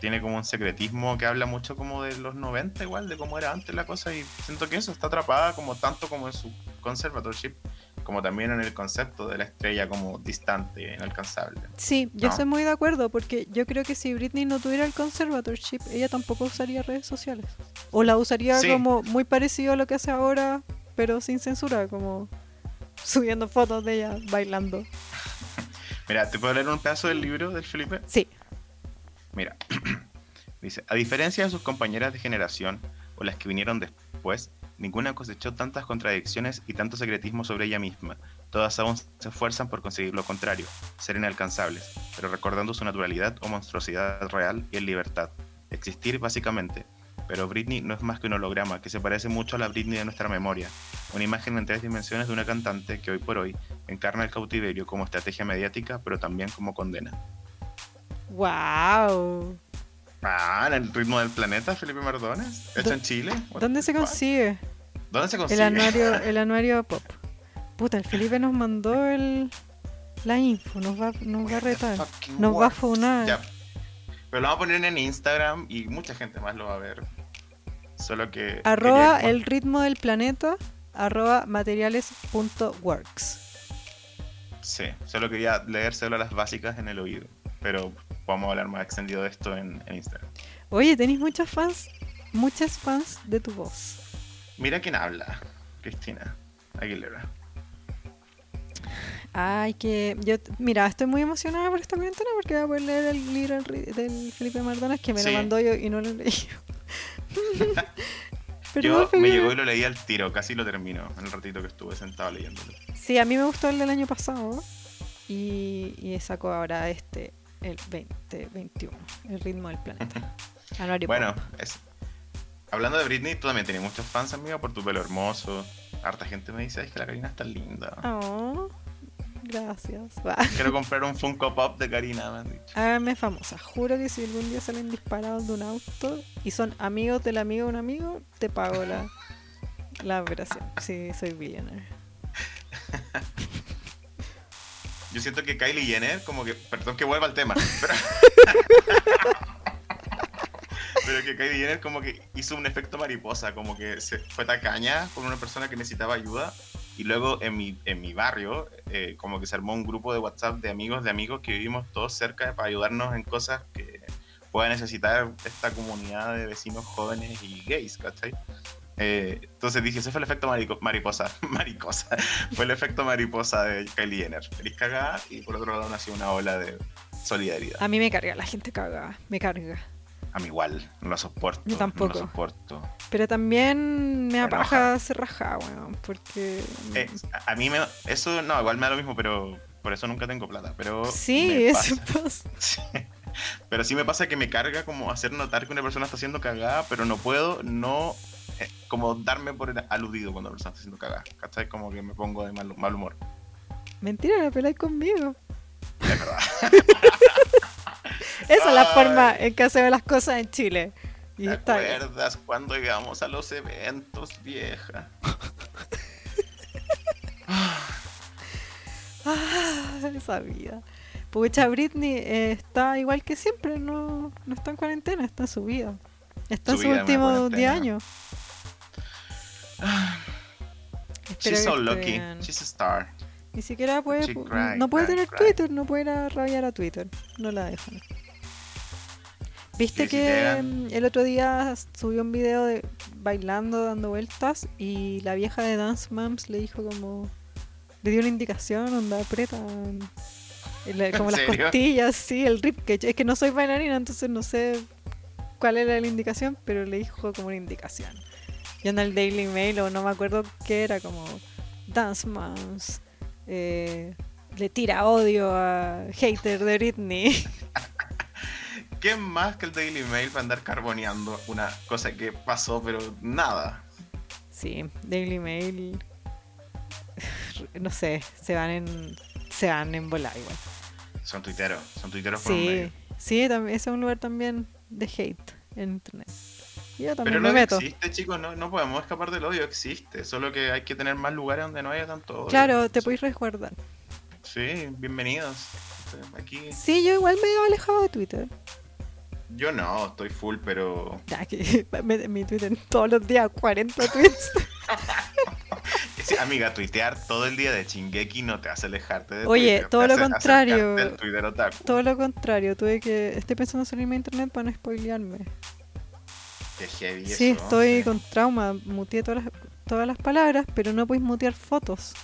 tiene como un secretismo que habla mucho como de los 90 igual, de cómo era antes la cosa y siento que eso está atrapada como tanto como en su conservatorship, como también en el concepto de la estrella como distante, inalcanzable. Sí, yo estoy muy de acuerdo, porque yo creo que si Britney no tuviera el conservatorship, ella tampoco usaría redes sociales. O la usaría Sí. como muy parecido a lo que hace ahora, pero sin censura, como subiendo fotos de ella bailando. Mira, ¿te puedo leer un pedazo del libro del Felipe? Sí, Mira, dice, a diferencia de sus compañeras de generación o las que vinieron después, ninguna cosechó tantas contradicciones y tanto secretismo sobre ella misma. Todas aún se esfuerzan por conseguir lo contrario, ser inalcanzables, pero recordando su naturalidad o monstruosidad real y en libertad. Existir básicamente. Pero Britney no es más que un holograma que se parece mucho a la Britney de nuestra memoria, una imagen en tres dimensiones de una cantante que hoy por hoy encarna el cautiverio como estrategia mediática, pero también como condena. Wow. Ah, el ritmo del planeta, Felipe Mardones. Hecho ¿Dó- en Chile. What ¿Dónde se consigue? ¿Dónde se El consigue? anuario, el anuario pop. Puta, el Felipe nos mandó el, la info, nos va, nos va a retar. Nos va a funar. Ya. Pero lo vamos a poner en Instagram y mucha gente más lo va a ver. Solo que. Arroba quería- el ritmo del planeta, arroba materiales.works. Sí, solo quería leer solo las básicas en el oído. Pero a hablar más extendido de esto en, en Instagram. Oye, tenéis muchos fans, muchas fans de tu voz. Mira quién habla. Cristina Aguilera. Ay, que yo, mira, estoy muy emocionada por esta cuarentena porque voy a poder leer el libro del Felipe Mardones que me Sí. lo mandó yo y no lo leí. Pero Yo me llegó y lo leí al tiro, casi lo termino. En el ratito que estuve sentado leyéndolo. Sí, a mí me gustó el del año pasado y, y sacó ahora este, el 2021, el ritmo del planeta. Anuario Bueno, es... hablando de Britney, tú también tienes muchos fans, amiga, por tu pelo hermoso. Harta gente me dice, ay, que la Karina está linda. Oh, gracias. Quiero comprar un Funko Pop de Karina, me han dicho. Háganme famosa. Juro que si algún día salen disparados de un auto y son amigos del amigo de un amigo, te pago la, la operación. Sí, soy billionaire. Yo siento que Kylie Jenner, como que, perdón que vuelva al tema, pero, pero que Kylie Jenner como que hizo un efecto mariposa, como que se fue tacaña con una persona que necesitaba ayuda y luego en mi, en mi barrio eh, como que se armó un grupo de WhatsApp de amigos de amigos que vivimos todos cerca para ayudarnos en cosas que pueda necesitar esta comunidad de vecinos jóvenes y gays, ¿cachai? Eh, entonces dije, ese fue el efecto marico- mariposa, maricosa, fue el efecto mariposa de Kylie Jenner. Feliz cagada y por otro lado nació una ola de solidaridad. A mí me carga la gente cagada. Me carga. A mí igual, no lo soporto. Yo tampoco. No lo soporto. Pero también me apaja ser rajada, weón. Porque. Eh, a mí me, eso no, igual me da lo mismo, pero por eso nunca tengo plata. Pero sí, eso pasa. Pero sí me pasa que me carga como hacer notar que una persona está siendo cagada, pero no puedo no como darme por aludido cuando la persona está siendo cagada. ¿Cachai? Como que me pongo de mal, mal humor. Mentira, la peláis conmigo. Es verdad. Esa es la forma en que hacemos las cosas en Chile. Y ¿Te está bien. acuerdas cuando íbamos a los eventos, vieja? Ah, esa vida. Pucha, Britney eh, está igual que siempre, no, no está en cuarentena, está en su vida. Está en Su sus últimos 10 cuarentena. años. She's so lucky. She's a star. Ni siquiera puede, She pu- cry, no puede cry, tener cry. Twitter, no puede ir a rabiar a Twitter, no la dejan. Viste que mm, el otro día subió un video de bailando, dando vueltas y la vieja de Dance Moms le dijo como, le dio una indicación, onda aprieta la- como ¿En las serio? costillas, sí, el ribcage. Es que no soy bailarina, entonces no sé cuál era la indicación, pero le dijo como una indicación. Y anda el Daily Mail o no me acuerdo qué era, como Dance Moms. eh, le tira odio a hater de Britney. ¿Qué más que el Daily Mail para andar carboneando una cosa que pasó, pero nada? Sí, Daily Mail. No sé, se van en. Se van en volar igual. Son tuiteros, son tuiteros por un Sí, medio. sí, también, ese es un lugar también de hate en internet. Yo también Pero me meto. existe, chicos, no, no podemos escapar del odio, existe. Solo que hay que tener más lugares donde no haya tanto odio. Claro, te podéis resguardar. Sí, bienvenidos. Aquí. Sí, yo igual me he alejado de Twitter. Yo no, estoy full, pero. Ya que me- mi Twitter todos los días 40 tweets. Sí, amiga, tuitear todo el día de Chingeki no te hace alejarte de Oye, Twitter, todo lo contrario. Todo lo contrario, tuve que. Estoy pensando en salirme a internet para no spoilearme. Qué heavy Sí, eso, estoy con trauma. Muteé todas las, todas las palabras, pero no podéis mutear fotos.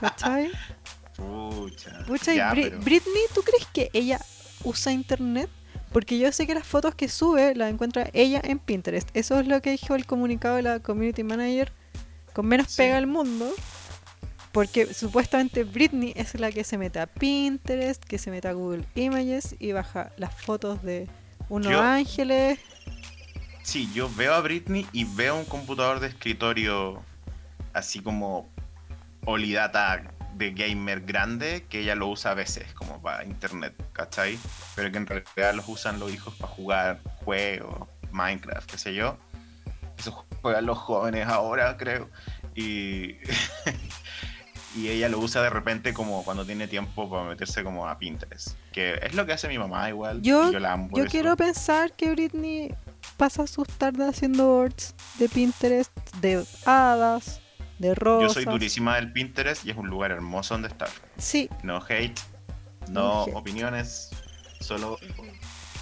¿Cachai? Pucha. Pucha, y pero- Britney, ¿tú crees que ella usa internet? Porque yo sé que las fotos que sube las encuentra ella en Pinterest. Eso es lo que dijo el comunicado de la community manager con menos Sí. pega del mundo. Porque supuestamente Britney es la que se mete a Pinterest, que se mete a Google Images y baja las fotos de unos Yo- ángeles. Sí, yo veo a Britney y veo un computador de escritorio así como Olidata de gamer grande que ella lo usa a veces como para internet, ¿cachai? Pero que en realidad los usan los hijos para jugar juegos, Minecraft, qué sé yo. Eso juegan los jóvenes ahora, creo. Y, y ella lo usa de repente como cuando tiene tiempo para meterse como a Pinterest. Que es lo que hace mi mamá igual. Yo- yo la amo Yo quiero pensar que Britney pasa sus tardes haciendo boards de Pinterest, de hadas, de Yo rosas. soy durísima del Pinterest y es un lugar hermoso donde estar. Sí, No hate, No no hate. opiniones, solo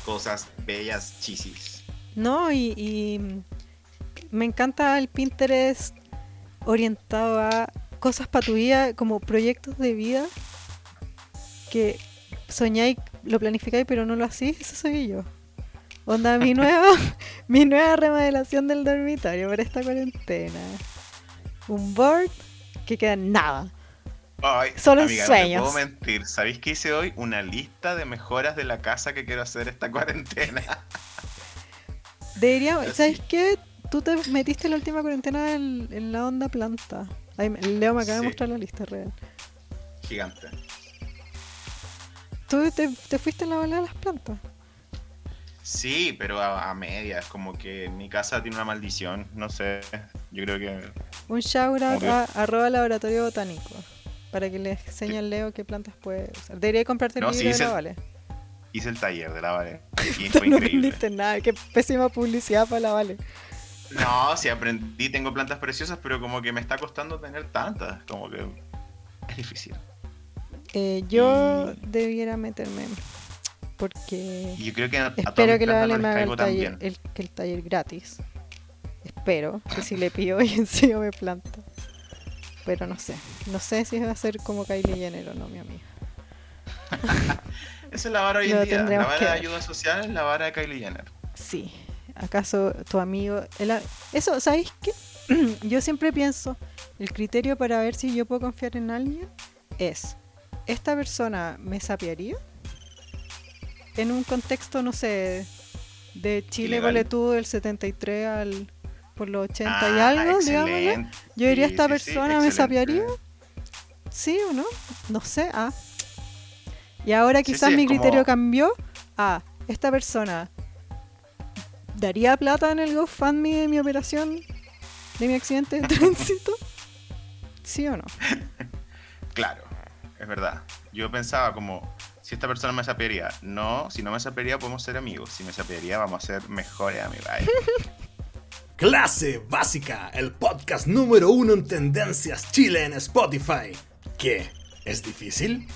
cosas bellas, chisis. no, y, y me encanta el Pinterest orientado a cosas para tu vida, como proyectos de vida que soñáis, lo planificáis, pero no lo hacéis, eso soy yo. Onda, mi nueva, mi nueva remodelación del dormitorio para esta cuarentena. Un board que queda en nada. Ay, Solo en amiga, sueños. No te puedo mentir. ¿Sabéis que hice hoy? Una lista de mejoras de la casa que quiero hacer esta cuarentena. Deberíamos. ¿sabes qué? Tú te metiste la última cuarentena en, en la onda planta. Ahí Leo me acaba de mostrar la lista real. gigante. ¿Tú te, te fuiste en la bala de las plantas? Sí, pero a, a medias, como que mi casa tiene una maldición, no sé. Yo creo que Un shout out a arroba laboratorio botánico. Para que le enseñe al Leo qué plantas puede usar. Debería comprarte el No, libro sí, de la Vale. hice el taller de la Vale. Y fue no increíble. aprendiste nada. Qué pésima publicidad para la Vale. No, sí aprendí, tengo plantas preciosas, pero como que me está costando tener tantas. Como que es difícil. Eh, yo debiera meterme. Porque yo creo que a, espero que la Vale me haga el taller, el, taller gratis. Espero que si le pido y encima me planta. Pero no sé. No sé si va a ser como Kylie Jenner o no, mi amiga. Esa es la vara hoy en día. La vara de ayuda social es la vara de Kylie Jenner. Sí. ¿Acaso tu amigo... el a- eso, ¿sabéis qué? yo siempre pienso, el criterio para ver si yo puedo confiar en alguien es, ¿esta persona me sapearía? En un contexto, no sé, de Chile, Ilegal. vale tú del 73 al... por los 80 y Ah, algo, excelente. Yo diría, ¿esta sí, sí, persona me sapearía? ¿Sí o no? No sé. Ah. Y ahora quizás sí, mi criterio como- cambió. Ah, esta persona daría plata en el GoFundMe de mi operación, de mi accidente de tránsito. ¿Sí o no? Claro, es verdad. Yo pensaba como, si esta persona me sapearía. No, si no me sapearía podemos ser amigos. Si me sapearía vamos a ser mejores amigos. Clase Básica, el podcast número uno en tendencias Chile en Spotify. ¿Qué? ¿Es difícil?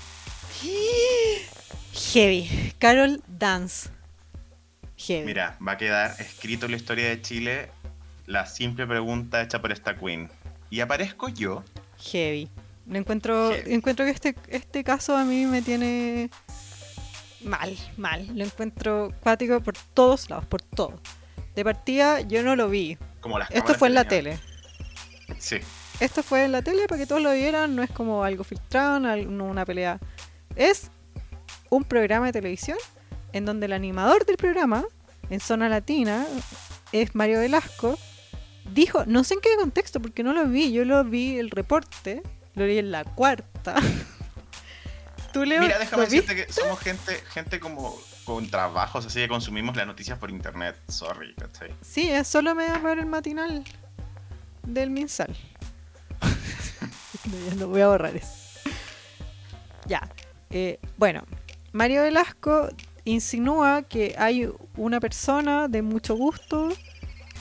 Heavy. Carol Dance. Heavy. Mira, va a quedar escrito en la historia de Chile la simple pregunta hecha por esta queen. ¿Y aparezco yo? Heavy. Encuentro, Heavy. encuentro que este, este caso a mí me tiene mal, mal. Lo encuentro cuático por todos lados, por todo. De partida yo no lo vi. Como las Esto fue en la tele. Sí. Esto fue en la tele para que todos lo vieran. No es como algo filtrado, no una pelea. Es un programa de televisión en donde el animador del programa, en zona latina, es Mario Velasco. Dijo, no sé en qué contexto, porque no lo vi. Yo lo vi el reporte, lo vi en la cuarta. ¿Tú, Leo, Mira, déjame lo viste? decirte que somos gente, gente como con trabajos, así que consumimos las noticias por internet. Sorry, ¿cachai? Sí, es solo me voy a ver el matinal del Minsal. no, ya no voy a borrar eso. Ya. eh, bueno, Mario Velasco insinúa que hay una persona de mucho gusto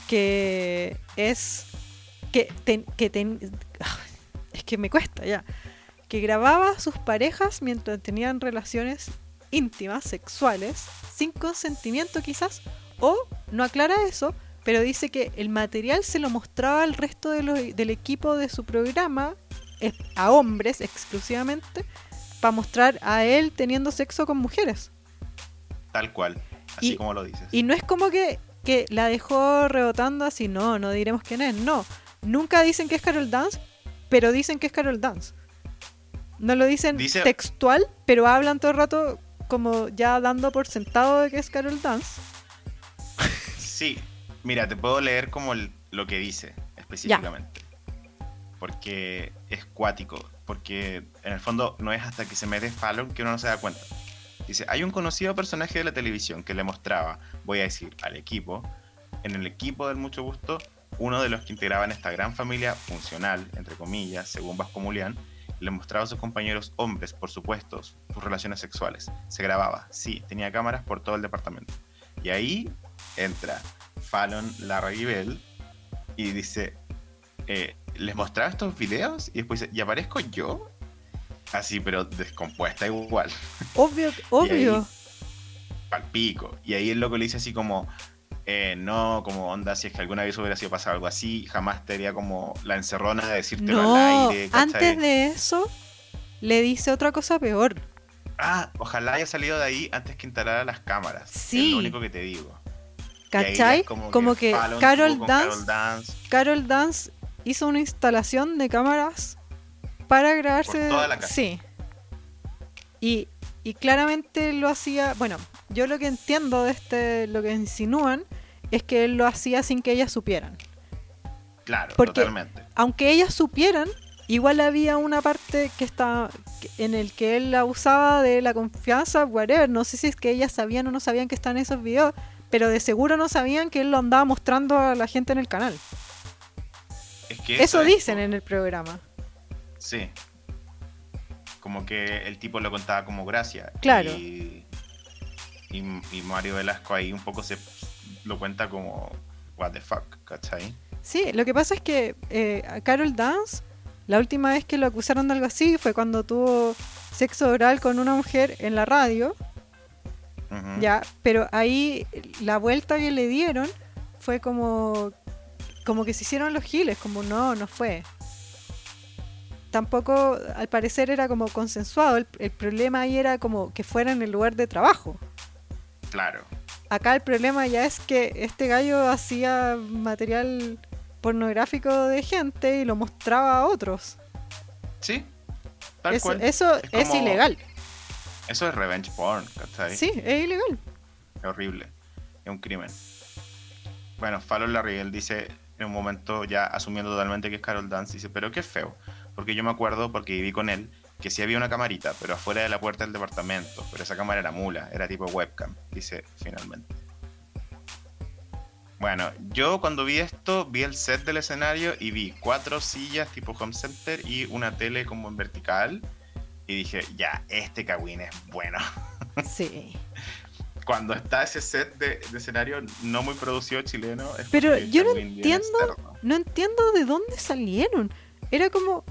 que es. que, ten- que es que me cuesta ya. Que grababa a sus parejas mientras tenían relaciones íntimas, sexuales, sin consentimiento quizás, o no aclara eso, pero dice que el material se lo mostraba al resto del equipo de su programa, a hombres exclusivamente, para mostrar a él teniendo sexo con mujeres. Tal cual. Así Y- como lo dices. Y no es como que, que la dejó rebotando así, no, no diremos quién es, no. Nunca dicen que es Carol Dance, pero dicen que es Carol Dance. No lo dicen Dice- textual, pero hablan todo el rato como ya dando por sentado de que es Carol Dance. Sí, mira, te puedo leer como el- lo que dice específicamente. Porque es cuático. Porque en el fondo no es hasta que se mete Fallon que uno no se da cuenta. Dice, hay un conocido personaje de la televisión que le mostraba, voy a decir, al equipo, en el equipo del mucho gusto, uno de los que integraban esta gran familia funcional, entre comillas, según Vasco Mulián, le mostraba a sus compañeros hombres, por supuesto, sus relaciones sexuales. Se grababa, sí, tenía cámaras por todo el departamento. Y ahí entra Fallon Larraguibel y dice, eh, ¿les mostraba estos videos? Y después dice, ¿y aparezco yo? Así, pero descompuesta igual, Obvio, obvio. palpico. Y ahí el loco le dice así como, eh, no, como onda, si es que alguna vez hubiera sido pasado algo así, jamás te haría como la encerrona de decírtelo No, al aire. ¿cachai? antes de eso le dice otra cosa peor. Ah, ojalá haya salido de ahí antes que instalara las cámaras. Sí. Es lo único que te digo. ¿Cachai? Como, que, Dance, Carol Dance Carol Dance hizo una instalación de cámaras para grabarse. Por toda la casa. Sí. Y, y claramente lo hacía. Bueno, yo lo que entiendo de este, lo que insinúan, es que él lo hacía sin que ellas supieran. Claro, Porque- totalmente. Aunque ellas supieran, igual había una parte que está en el que él abusaba de la confianza, whatever. No sé si es que ellas sabían o no sabían que están esos videos, pero de seguro no sabían que él lo andaba mostrando a la gente en el canal. Es que Eso es, dicen en el programa. Sí. Como que el tipo lo contaba como gracia. Claro. Y, y, y Mario Velasco ahí un poco se lo cuenta como what the fuck, ¿cachai? Sí, lo que pasa es que eh, a Carol Dance, la última vez que lo acusaron de algo así fue cuando tuvo sexo oral con una mujer en la radio, ya, pero ahí la vuelta que le dieron fue como, como que se hicieron los giles, como no, no fue. Tampoco, al parecer, era como consensuado. El, el problema ahí era como que fuera en el lugar de trabajo. Claro. Acá el problema ya es que este gallo hacía material pornográfico de gente y lo mostraba a otros. Sí. Tal Eso, cual. eso Es es, como- ilegal. Eso es revenge porn, ¿cachai? Sí, es ilegal. Es horrible. Es un crimen. Bueno, Fallon Larry, dice en un momento ya asumiendo totalmente que es Carol Dance, dice, pero qué feo. Porque yo me acuerdo, porque viví con él, que sí había una camarita, pero afuera de la puerta del departamento. Pero esa cámara era mula, era tipo webcam, dice finalmente. Bueno, yo cuando vi esto, vi el set del escenario y vi cuatro sillas tipo home center y una tele como en vertical. Y dije, ya, este cagüín es bueno Sí. cuando está ese set de, de escenario no muy producido chileno. es Pero yo no entiendo-. No entiendo de dónde salieron. Era como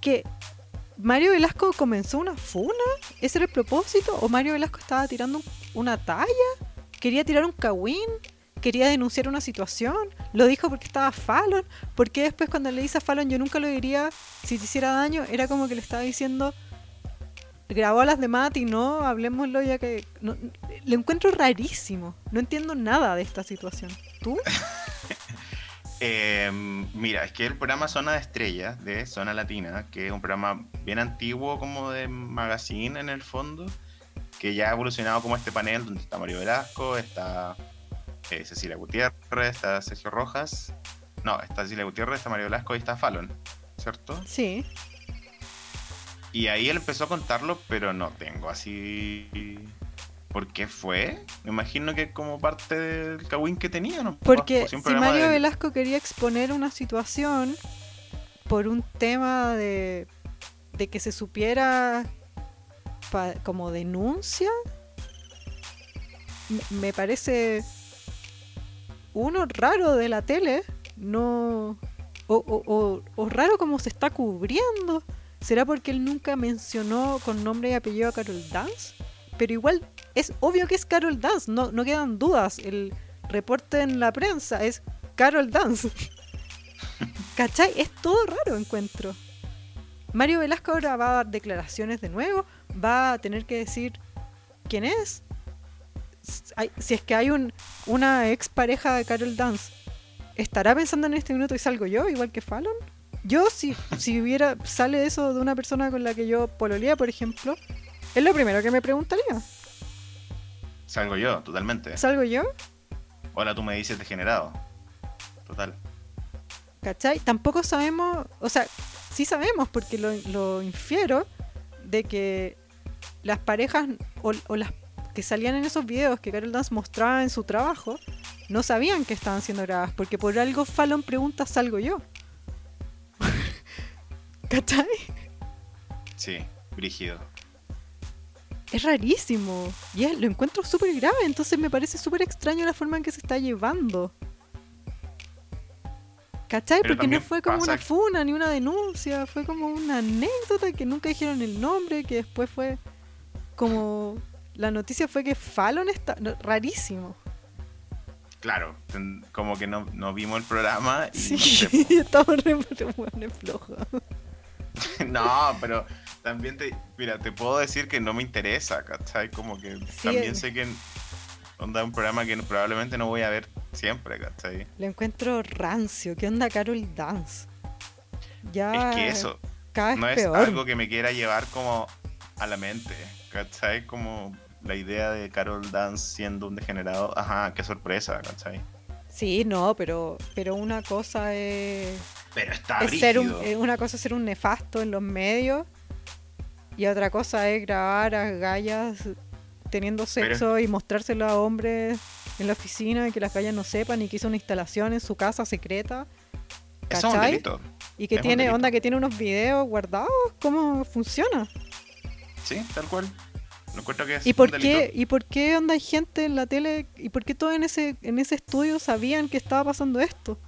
que Mario Velasco comenzó una funa. ¿Ese era el propósito? ¿O Mario Velasco estaba tirando un- una talla? ¿Quería tirar un cagüín? ¿Quería denunciar una situación? ¿Lo dijo porque estaba Fallon? Porque después cuando le dice a Fallon yo nunca lo diría si te hiciera daño? Era como que le estaba diciendo grabó a las de Mati, no, hablemoslo ya que... no- lo encuentro rarísimo. No entiendo nada de esta situación. ¿Tú? Eh, mira, es que el programa Zona de Estrellas de Zona Latina, que es un programa bien antiguo como de magazine en el fondo, que ya ha evolucionado como este panel donde está Mario Velasco, está eh, Cecilia Gutiérrez, está Sergio Rojas. No, está Cecilia Gutiérrez, está Mario Velasco y está Fallon, ¿cierto? Sí. Y ahí él empezó a contarlo, pero no tengo así. ¿Por qué fue? Me imagino que como parte del cagüín que tenía, ¿no? Porque Por si un si Mario de- Velasco quería exponer una situación por un tema de, de que se supiera pa- como denuncia, me- me parece uno raro de la tele, no o, o- o- o raro como se está cubriendo. ¿Será porque él nunca mencionó con nombre y apellido a Carol Dance? Pero igual es obvio que es Carol Dance, no, no quedan dudas. El reporte en la prensa es Carol Dance. ¿Cachai? Es todo raro, encuentro. Mario Velasco ahora va a dar declaraciones de nuevo, va a tener que decir quién es. Si es que hay un, una ex pareja de Carol Dance, ¿estará pensando en este minuto y salgo yo, igual que Fallon? Yo, si, si hubiera, sale eso de una persona con la que yo pololía, por ejemplo, es lo primero que me preguntaría. Salgo yo, totalmente. ¿Salgo yo? Ahora tú me dices degenerado. Total. ¿Cachai? Tampoco sabemos, o sea, sí sabemos porque lo, lo infiero de que las parejas o, o las que salían en esos videos que Carol Dance mostraba en su trabajo no sabían que estaban siendo grabadas porque por algo Fallon pregunta salgo yo. ¿Cachai? Sí, brígido. Es rarísimo. Y es- lo encuentro súper grave, entonces me parece súper extraño la forma en que se está llevando. ¿Cachai? Pero Porque no fue como pasa una funa ni una denuncia, fue como una anécdota que nunca dijeron el nombre, que después fue como... La noticia fue que Fallon está... no, rarísimo. Claro, como que no, no vimos el programa y Sí, no estamos re re hueones flojos. No, pero también te, mira, te puedo decir que no me interesa, ¿cachai? Como que Sí, también eh. sé que onda un programa que probablemente no voy a ver siempre, ¿cachai? Lo encuentro rancio. ¿Qué onda Carol Dance? Ya es que eso cada no es peor. algo que me quiera llevar como a la mente, ¿cachai? Como la idea de Carol Dance siendo un degenerado, ajá, qué sorpresa, ¿cachai? Sí, no, pero, pero una cosa es Pero está es ser un- una cosa es ser un nefasto en los medios y otra cosa es grabar a gallas teniendo sexo y mostrárselo a hombres en la oficina y que las gallas no sepan y que hizo una instalación en su casa secreta Eso es un ¿cachai? y que Es tiene onda que tiene unos videos guardados cómo funciona Sí, tal cual. Lo encuentro que es y por qué y por qué onda hay gente en la tele y por qué todos en ese en ese estudio sabían que estaba pasando esto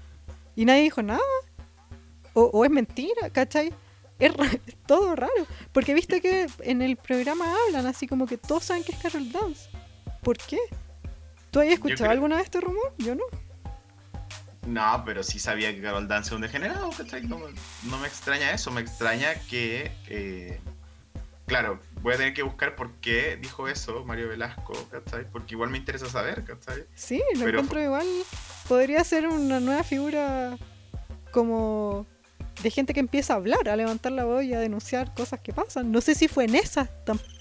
y nadie dijo nada. O, o es mentira ¿cachai? Es, todo raro porque viste que en el programa hablan así como que todos saben que es Carol Dance ¿por qué? ¿tú habías escuchado creo- alguna vez este rumor? yo no No, pero sí sabía que Carol Dance es un degenerado, ¿cachai? No, me- no me extraña eso, me extraña que... eh, claro, voy a tener que buscar por qué dijo eso Mario Velasco, ¿cachai? Porque igual me interesa saber, ¿cachai? Sí, lo Pero encuentro igual. Podría ser una nueva figura como de gente que empieza a hablar, a levantar la voz y a denunciar cosas que pasan. No sé si fue en esa,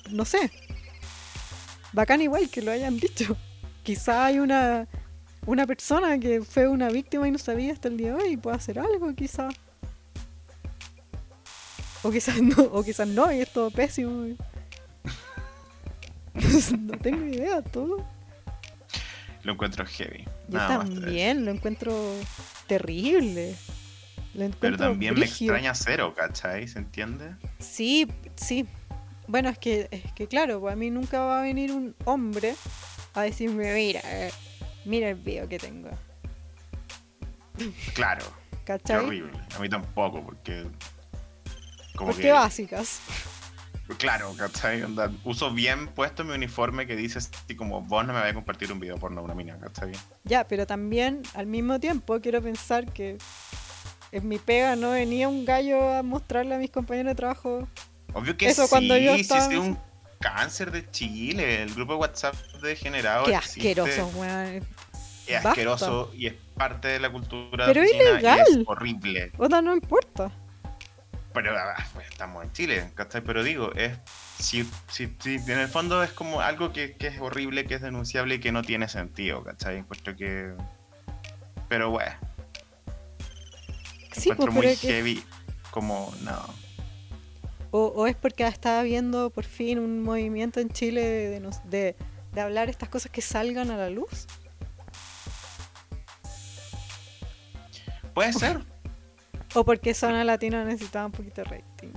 no sé. Bacán igual que lo hayan dicho. Quizá hay una, una persona que fue una víctima y no sabía hasta el día de hoy y puede hacer algo, quizá. O quizás no, o quizás no, y es todo pésimo. no tengo idea, todo. Lo encuentro heavy. Yo Nada también lo encuentro terrible. Pero también me extraña cero, ¿cachai? ¿Se entiende? Sí, sí. Bueno, es que, es que claro, pues a mí nunca va a venir un hombre a decirme, mira, eh, mira el video que tengo. Claro, qué horrible. A mí tampoco, porque... Como Porque que... básicas. Claro, ¿cachai? Onda, uso bien puesto mi uniforme que dice así como vos no me vais a compartir un video porno una mina, ¿cachai? Ya, pero también al mismo tiempo quiero pensar que en mi pega no venía un gallo a mostrarle a mis compañeros de trabajo. Obvio que Eso sí, cuando yo sí, estaba sí, en un cáncer de Chile, el grupo de WhatsApp degenerado Qué existe, asqueroso, weón. Es basta. asqueroso y es parte de la cultura Pero y ilegal. es horrible. Onda, no importa. Pero ah, pues, estamos en Chile, ¿cachai? Pero digo, es si, si, si en el fondo es como algo que, que es horrible, que es denunciable y que no tiene sentido, ¿cachai? Encuentro que... Pero bueno, Sí, pues, encuentro pero muy que- heavy como, no. O, o es porque estaba viendo por fin un movimiento en Chile de, de nos- de- de hablar estas cosas que salgan a la luz. Puede ser. O porque Zona Latina necesitaba un poquito de rating.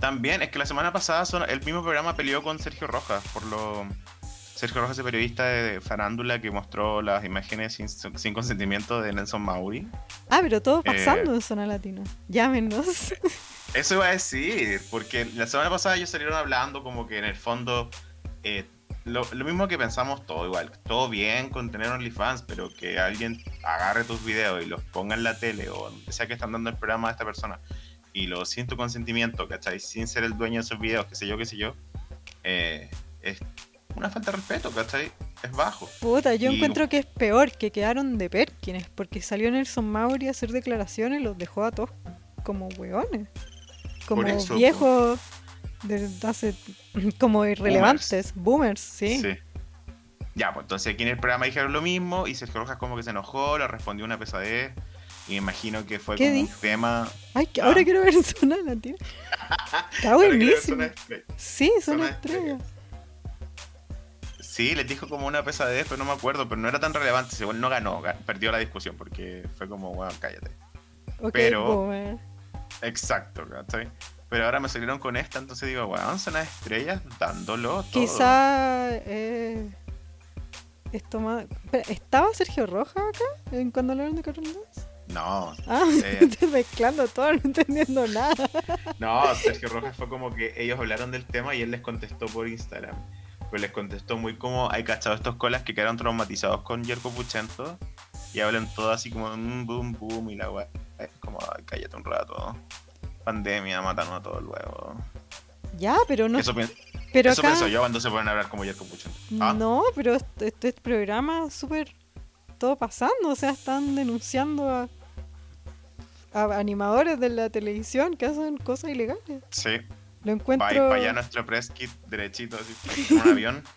También, es que la semana pasada el mismo programa peleó con Sergio Rojas por lo... Sergio Rojas, periodista de farándula que mostró las imágenes sin, sin consentimiento de Nelson Mauri. Ah, pero todo Eh. pasando en Zona Latina. Llámenos. Eso iba a decir, porque la semana pasada ellos salieron hablando como que en el fondo eh, lo, lo mismo que pensamos todo igual, todo bien con tener OnlyFans, pero que alguien agarre tus videos y los ponga en la tele o sea que están dando el programa a esta persona y lo sin tu consentimiento, ¿cachai? Sin ser el dueño de esos videos, qué sé yo, qué sé yo, eh, es una falta de respeto, ¿cachai? Es bajo. Puta, yo Y- encuentro que es peor que quedaron de Perkins. Porque salió Nelson Mauri a hacer declaraciones y los dejó a todos como hueones. Como eso, viejos de hace. como irrelevantes. Boomers, sí. Ya, pues entonces aquí en el programa dijeron lo mismo y Sergio Rojas como que se enojó, le respondió una pesadez y me imagino que fue ¿Qué como dijo? un tema... Ay, que Ah. ahora quiero ver Zona Latina. Está buenísimo. Zona Estrella. Sí, una Zona estrella. Sí, les dijo como una pesadez, pero no me acuerdo, pero no era tan relevante. Según no ganó, ga- perdió la discusión porque fue como, bueno, cállate. Pero- boomer. Exacto, ¿cachai? Pero ahora me salieron con esta, entonces digo, weón, son las estrellas dándolo todo. Quizá. Eh, esto más. ¿Estaba Sergio Rojas acá en cuando hablaron de Carol Dance? No, Ah, Eh. estoy mezclando todo, no entendiendo nada. no, Sergio Rojas fue como que ellos hablaron del tema y él les contestó por Instagram. Pero les contestó muy como, hay cachado estos colas que quedaron traumatizados con Yerko Puchento y hablan todo así como, mm, boom, boom, y la weá. Es como, ay, cállate un rato. Pandemia, matanos a todos luego. Ya, pero no. eso pero eso acá. pienso yo cuando se pueden hablar como Yerko Puchento. Ah, No, pero este, este programa súper. Todo pasando. O sea, están denunciando a, a animadores de la televisión que hacen cosas ilegales. sí. Lo encuentro. para allá nuestro press kit derechito, así, en un avión.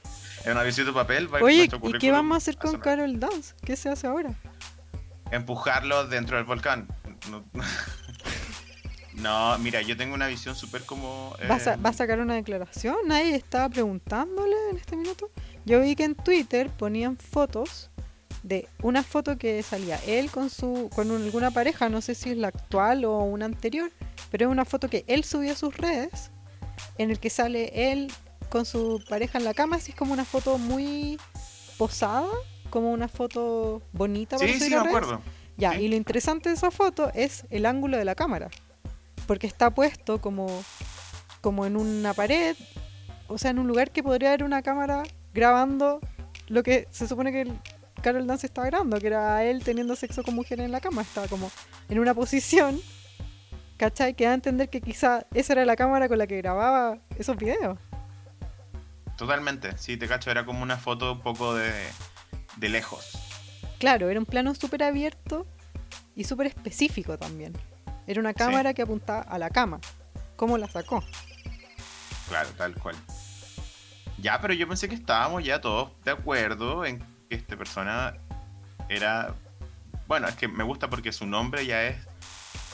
En un avioncito de papel. va Oye, ¿y qué vamos a hacer con sonar. Carol Dance? ¿Qué se hace ahora? Empujarlo dentro del volcán. No- No, mira, yo tengo una visión súper como... ¿Va, a, sa- eh, va a sacar una declaración? ¿Nadie estaba preguntándole en este minuto? Yo vi que en Twitter ponían fotos de una foto que salía él con su con un- alguna pareja, no sé si es la actual o una anterior, pero es una foto que él subió a sus redes en el que sale él con su pareja en la cama, así es como una foto muy posada, como una foto bonita para Sí, sí, me acuerdo. Ya, Sí. y lo interesante de esa foto es el ángulo de la cámara. Porque está puesto como, como en una pared, o sea, en un lugar que podría haber una cámara grabando lo que se supone que el Carol Dance estaba grabando, que era él teniendo sexo con mujeres en la cama. Estaba como en una posición, ¿cachai? Que da a entender que quizá esa era la cámara con la que grababa esos videos. Totalmente, sí, te cacho, era como una foto un poco de, de lejos. Claro, era un plano súper abierto y súper específico también. Era una cámara que apuntaba a la cama. ¿Cómo la sacó? Claro, tal cual. Ya, pero yo pensé que estábamos ya todos de acuerdo en que esta persona era... Bueno, es que me gusta porque su nombre ya es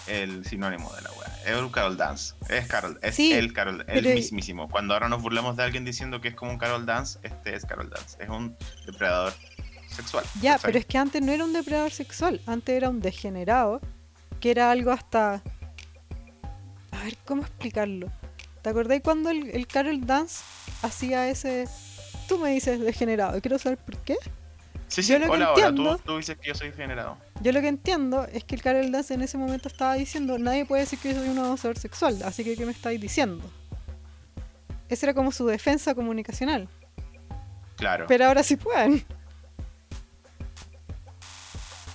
el sinónimo de la weá. Es un Carol Dance. Es Carol, es Sí, el Carol, el mismísimo. Cuando ahora nos burlamos de alguien diciendo que es como un Carol Dance, este es Carol Dance. Es un depredador sexual. Ya, ¿cachai? pero es que antes no era un depredador sexual, antes era un degenerado, que era algo hasta... A ver, ¿cómo explicarlo? ¿Te acordáis cuando el, el Carol Dance hacía ese... Tú me dices degenerado, quiero saber por qué. Sí, sí, yo lo que hola, hola, tú, tú dices que yo soy generado. Yo lo que entiendo es que el Carol Dance en ese momento estaba diciendo, nadie puede decir que yo soy un abusador sexual, así que ¿qué me estáis diciendo? Esa era como su defensa comunicacional. Claro. Pero ahora sí pueden.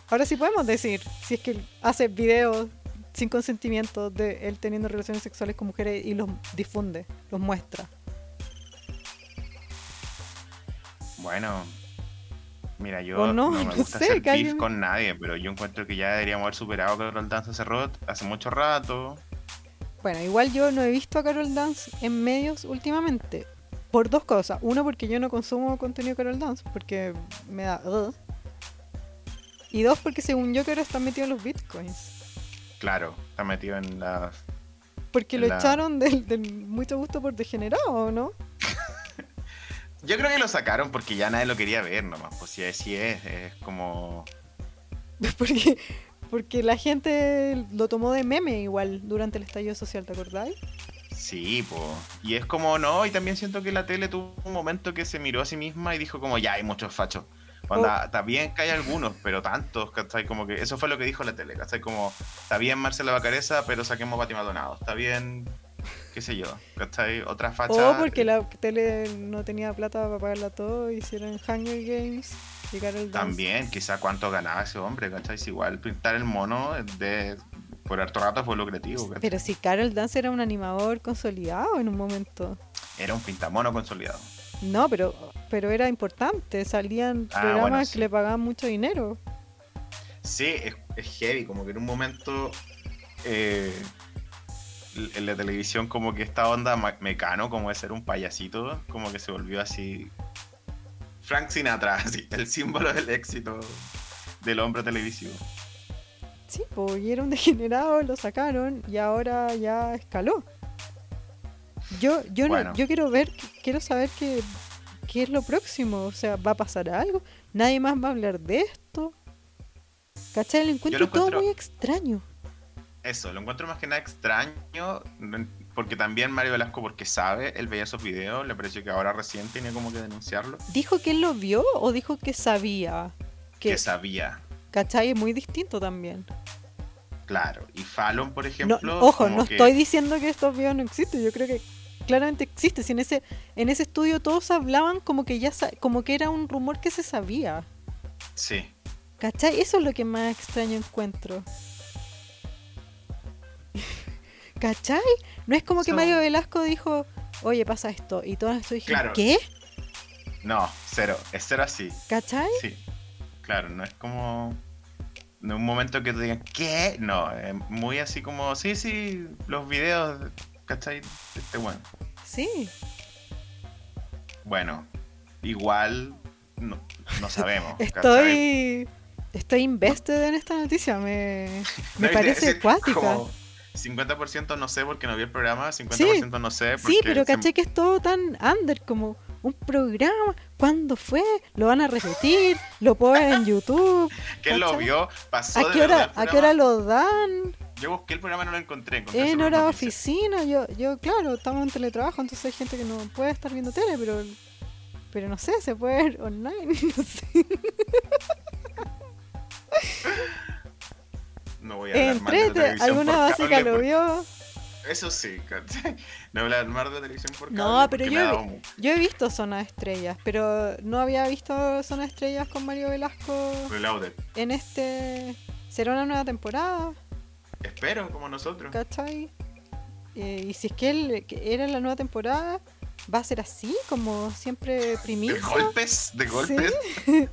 Ahora sí podemos decir, si es que hace videos sin consentimiento de él teniendo relaciones sexuales con mujeres y los difunde, los muestra. Bueno, mira, yo no, no, me no gusta sé, hacer beef con nadie, pero yo encuentro que ya deberíamos haber superado a Carol Dance hace, hace mucho rato. Bueno, igual yo no he visto a Carol Dance en medios últimamente. Por dos cosas. Uno, porque yo no consumo contenido de Carol Dance, porque me da... ugh. Y dos, porque según yo que ahora está metido en los bitcoins. Claro, está metido en las... Porque lo La- echaron del, del mucho gusto por degenerado, ¿no? Yo creo que lo sacaron porque ya nadie lo quería ver nomás, pues si así es, es como... Porque, porque la gente lo tomó de meme igual durante el estallido social, ¿te acordáis? Sí, pues. Y es como, no, y también siento que la tele tuvo un momento que se miró a sí misma y dijo como, ya hay muchos fachos. Cuando Oh. está bien que hay algunos, pero tantos, ¿cachai? Como que eso fue lo que dijo la tele, ¿cachai? Como, está bien Marcela Bacareza, pero saquemos a Pati Maldonado. Está bien, qué sé yo, ¿cachai? Otra facha. O porque la tele no tenía plata para pagarla todo, hicieron Hunger Games y Carol Dance. También, quizá cuánto ganaba ese hombre, ¿cachai? Si igual pintar el mono de por harto rato fue lucrativo, ¿cachai? Pero si Carol Dance era un animador consolidado en un momento. Era un pintamono consolidado. No, pero, pero era importante. Salían Ah, programas bueno, que le pagaban mucho dinero. Sí, es, es heavy, como que en un momento eh, en la televisión como que esta onda mecano, como de ser un payasito, como que se volvió así... Frank Sinatra, así, el símbolo del éxito del hombre televisivo. Sí, pues, y era un degenerado, lo sacaron y ahora ya escaló. Yo, yo, no- yo quiero ver, quiero saber qué, qué es lo próximo. O sea, ¿va a pasar algo? ¿Nadie más va a hablar de esto? ¿Cachai? Lo encuentro, todo encuentro- muy extraño. Eso, lo encuentro más que nada extraño, porque también Mario Velasco, porque sabe, él veía esos videos, le pareció que ahora recién tenía como que denunciarlo, ¿Dijo que él lo vio o dijo que sabía? que Que, sabía, ¿Cachai? Es muy distinto también. claro. Y Fallon, por No, ejemplo... ojo, no que- estoy diciendo que estos videos no existen. Yo creo que claramente existe. Si en ese, en ese estudio todos hablaban como que ya como que era un rumor que se sabía. Sí, ¿Cachai? Eso es lo que más extraño encuentro. ¿Cachai? No es como que Mario Velasco dijo, oye, pasa esto. Y todos esto dijeron, Claro. ¿qué? no, cero, es cero así. ¿Cachai? Sí, claro, no es como. En un momento que te digan, ¿qué? No, es muy así como, sí, sí, los videos, ¿cachai? Este, bueno, Sí. bueno, igual no, no sabemos. ¿cachai? Estoy. Estoy invested en esta noticia. Me, me No, parece acuática. como- 50% no sé porque no vi el programa, 50% no sé porque... Sí, pero se- caché que es todo tan under como un programa. ¿Cuándo fue? ¿Lo van a repetir? ¿Lo ver en YouTube? ¿Quién lo vio? Pasó ¿A de qué verdad hora, ¿a qué hora lo dan? Yo busqué el programa y no lo encontré. encontré En hora de oficina, yo, yo, claro, estamos en teletrabajo, entonces hay gente que no puede estar viendo tele, pero, pero no sé, se puede ver online, no sé. No voy a hablar más de la Entrete, televisión alguna por básica cable lo porque- vio. Eso sí, ¿cachai? No voy a hablar más de la televisión por No, cable pero porque yo he. Yo he visto Zona de Estrellas, pero no había visto Zona de Estrellas con Mario Velasco Reloaded. en este... ¿Será una nueva temporada? Espero, como nosotros. ¿Cachai? Eh, y si es que él que era la nueva temporada, va a ser así, como siempre De primicia. golpes, de golpes.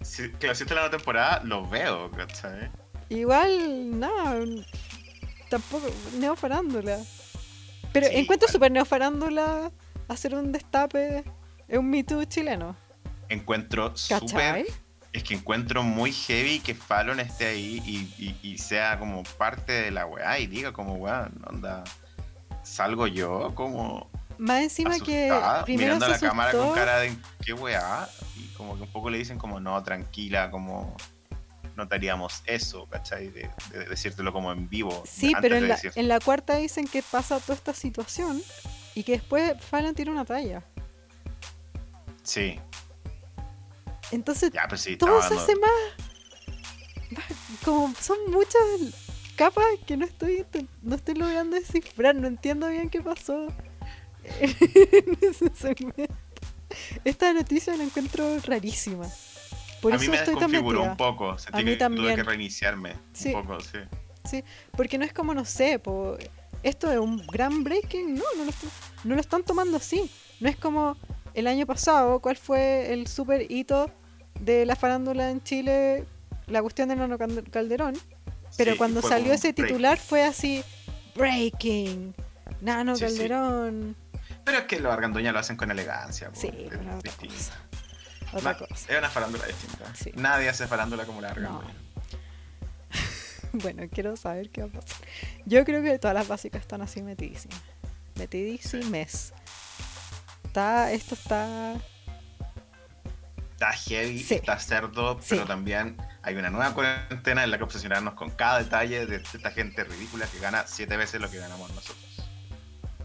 Si, claro, si esta es la nueva temporada, lo veo, ¿cachai? Igual, nada, tampoco, neofarándula. Pero Sí, encuentro igual. súper neofarándula hacer un destape, es un Me Too chileno. Encuentro súper. Es que encuentro muy heavy que Fallon esté ahí y, y- y sea como parte de la weá y diga como weá, onda. Salgo yo como Más encima que primero mirando se a la cámara con cara de qué weá. Y como que un poco le dicen como no, tranquila, como notaríamos eso, ¿cachai? De, de decírtelo como en vivo. Sí, antes pero de en la, en la cuarta dicen que pasa toda esta situación y que después Fallon tira una talla. Sí, Entonces ya, sí. todo se hace más, más- Como son muchas capas que no estoy no estoy logrando descifrar, no entiendo bien qué pasó en ese segmento. Esta noticia la encuentro rarísima. Por a eso mí me estoy desconfiguró un poco. Sentí A mí que tuve también. que reiniciarme Sí. un poco, sí. Sí, porque no es como, no sé, po, esto es un gran breaking, no, no lo, están, no lo están tomando así. No es como el año pasado, ¿cuál fue el super hito de la farándula en Chile? La cuestión de Nano Calderón. Pero Sí, cuando salió ese break. titular fue así, breaking, Nano Sí, sí. Calderón. Pero es que los argandoñas lo hacen con elegancia. Sí, es distinto. Otra Ma- cosa. Es una farándula distinta. Sí. Nadie hace farándula como la argandoña. Bueno, quiero saber qué va a pasar. Yo creo que todas las básicas están así metidísimas. Metidísimas. Está, esto está. Está heavy, Sí. está cerdo, pero Sí. también hay una nueva cuarentena en la que obsesionarnos con cada detalle de esta gente ridícula que gana siete veces lo que ganamos nosotros.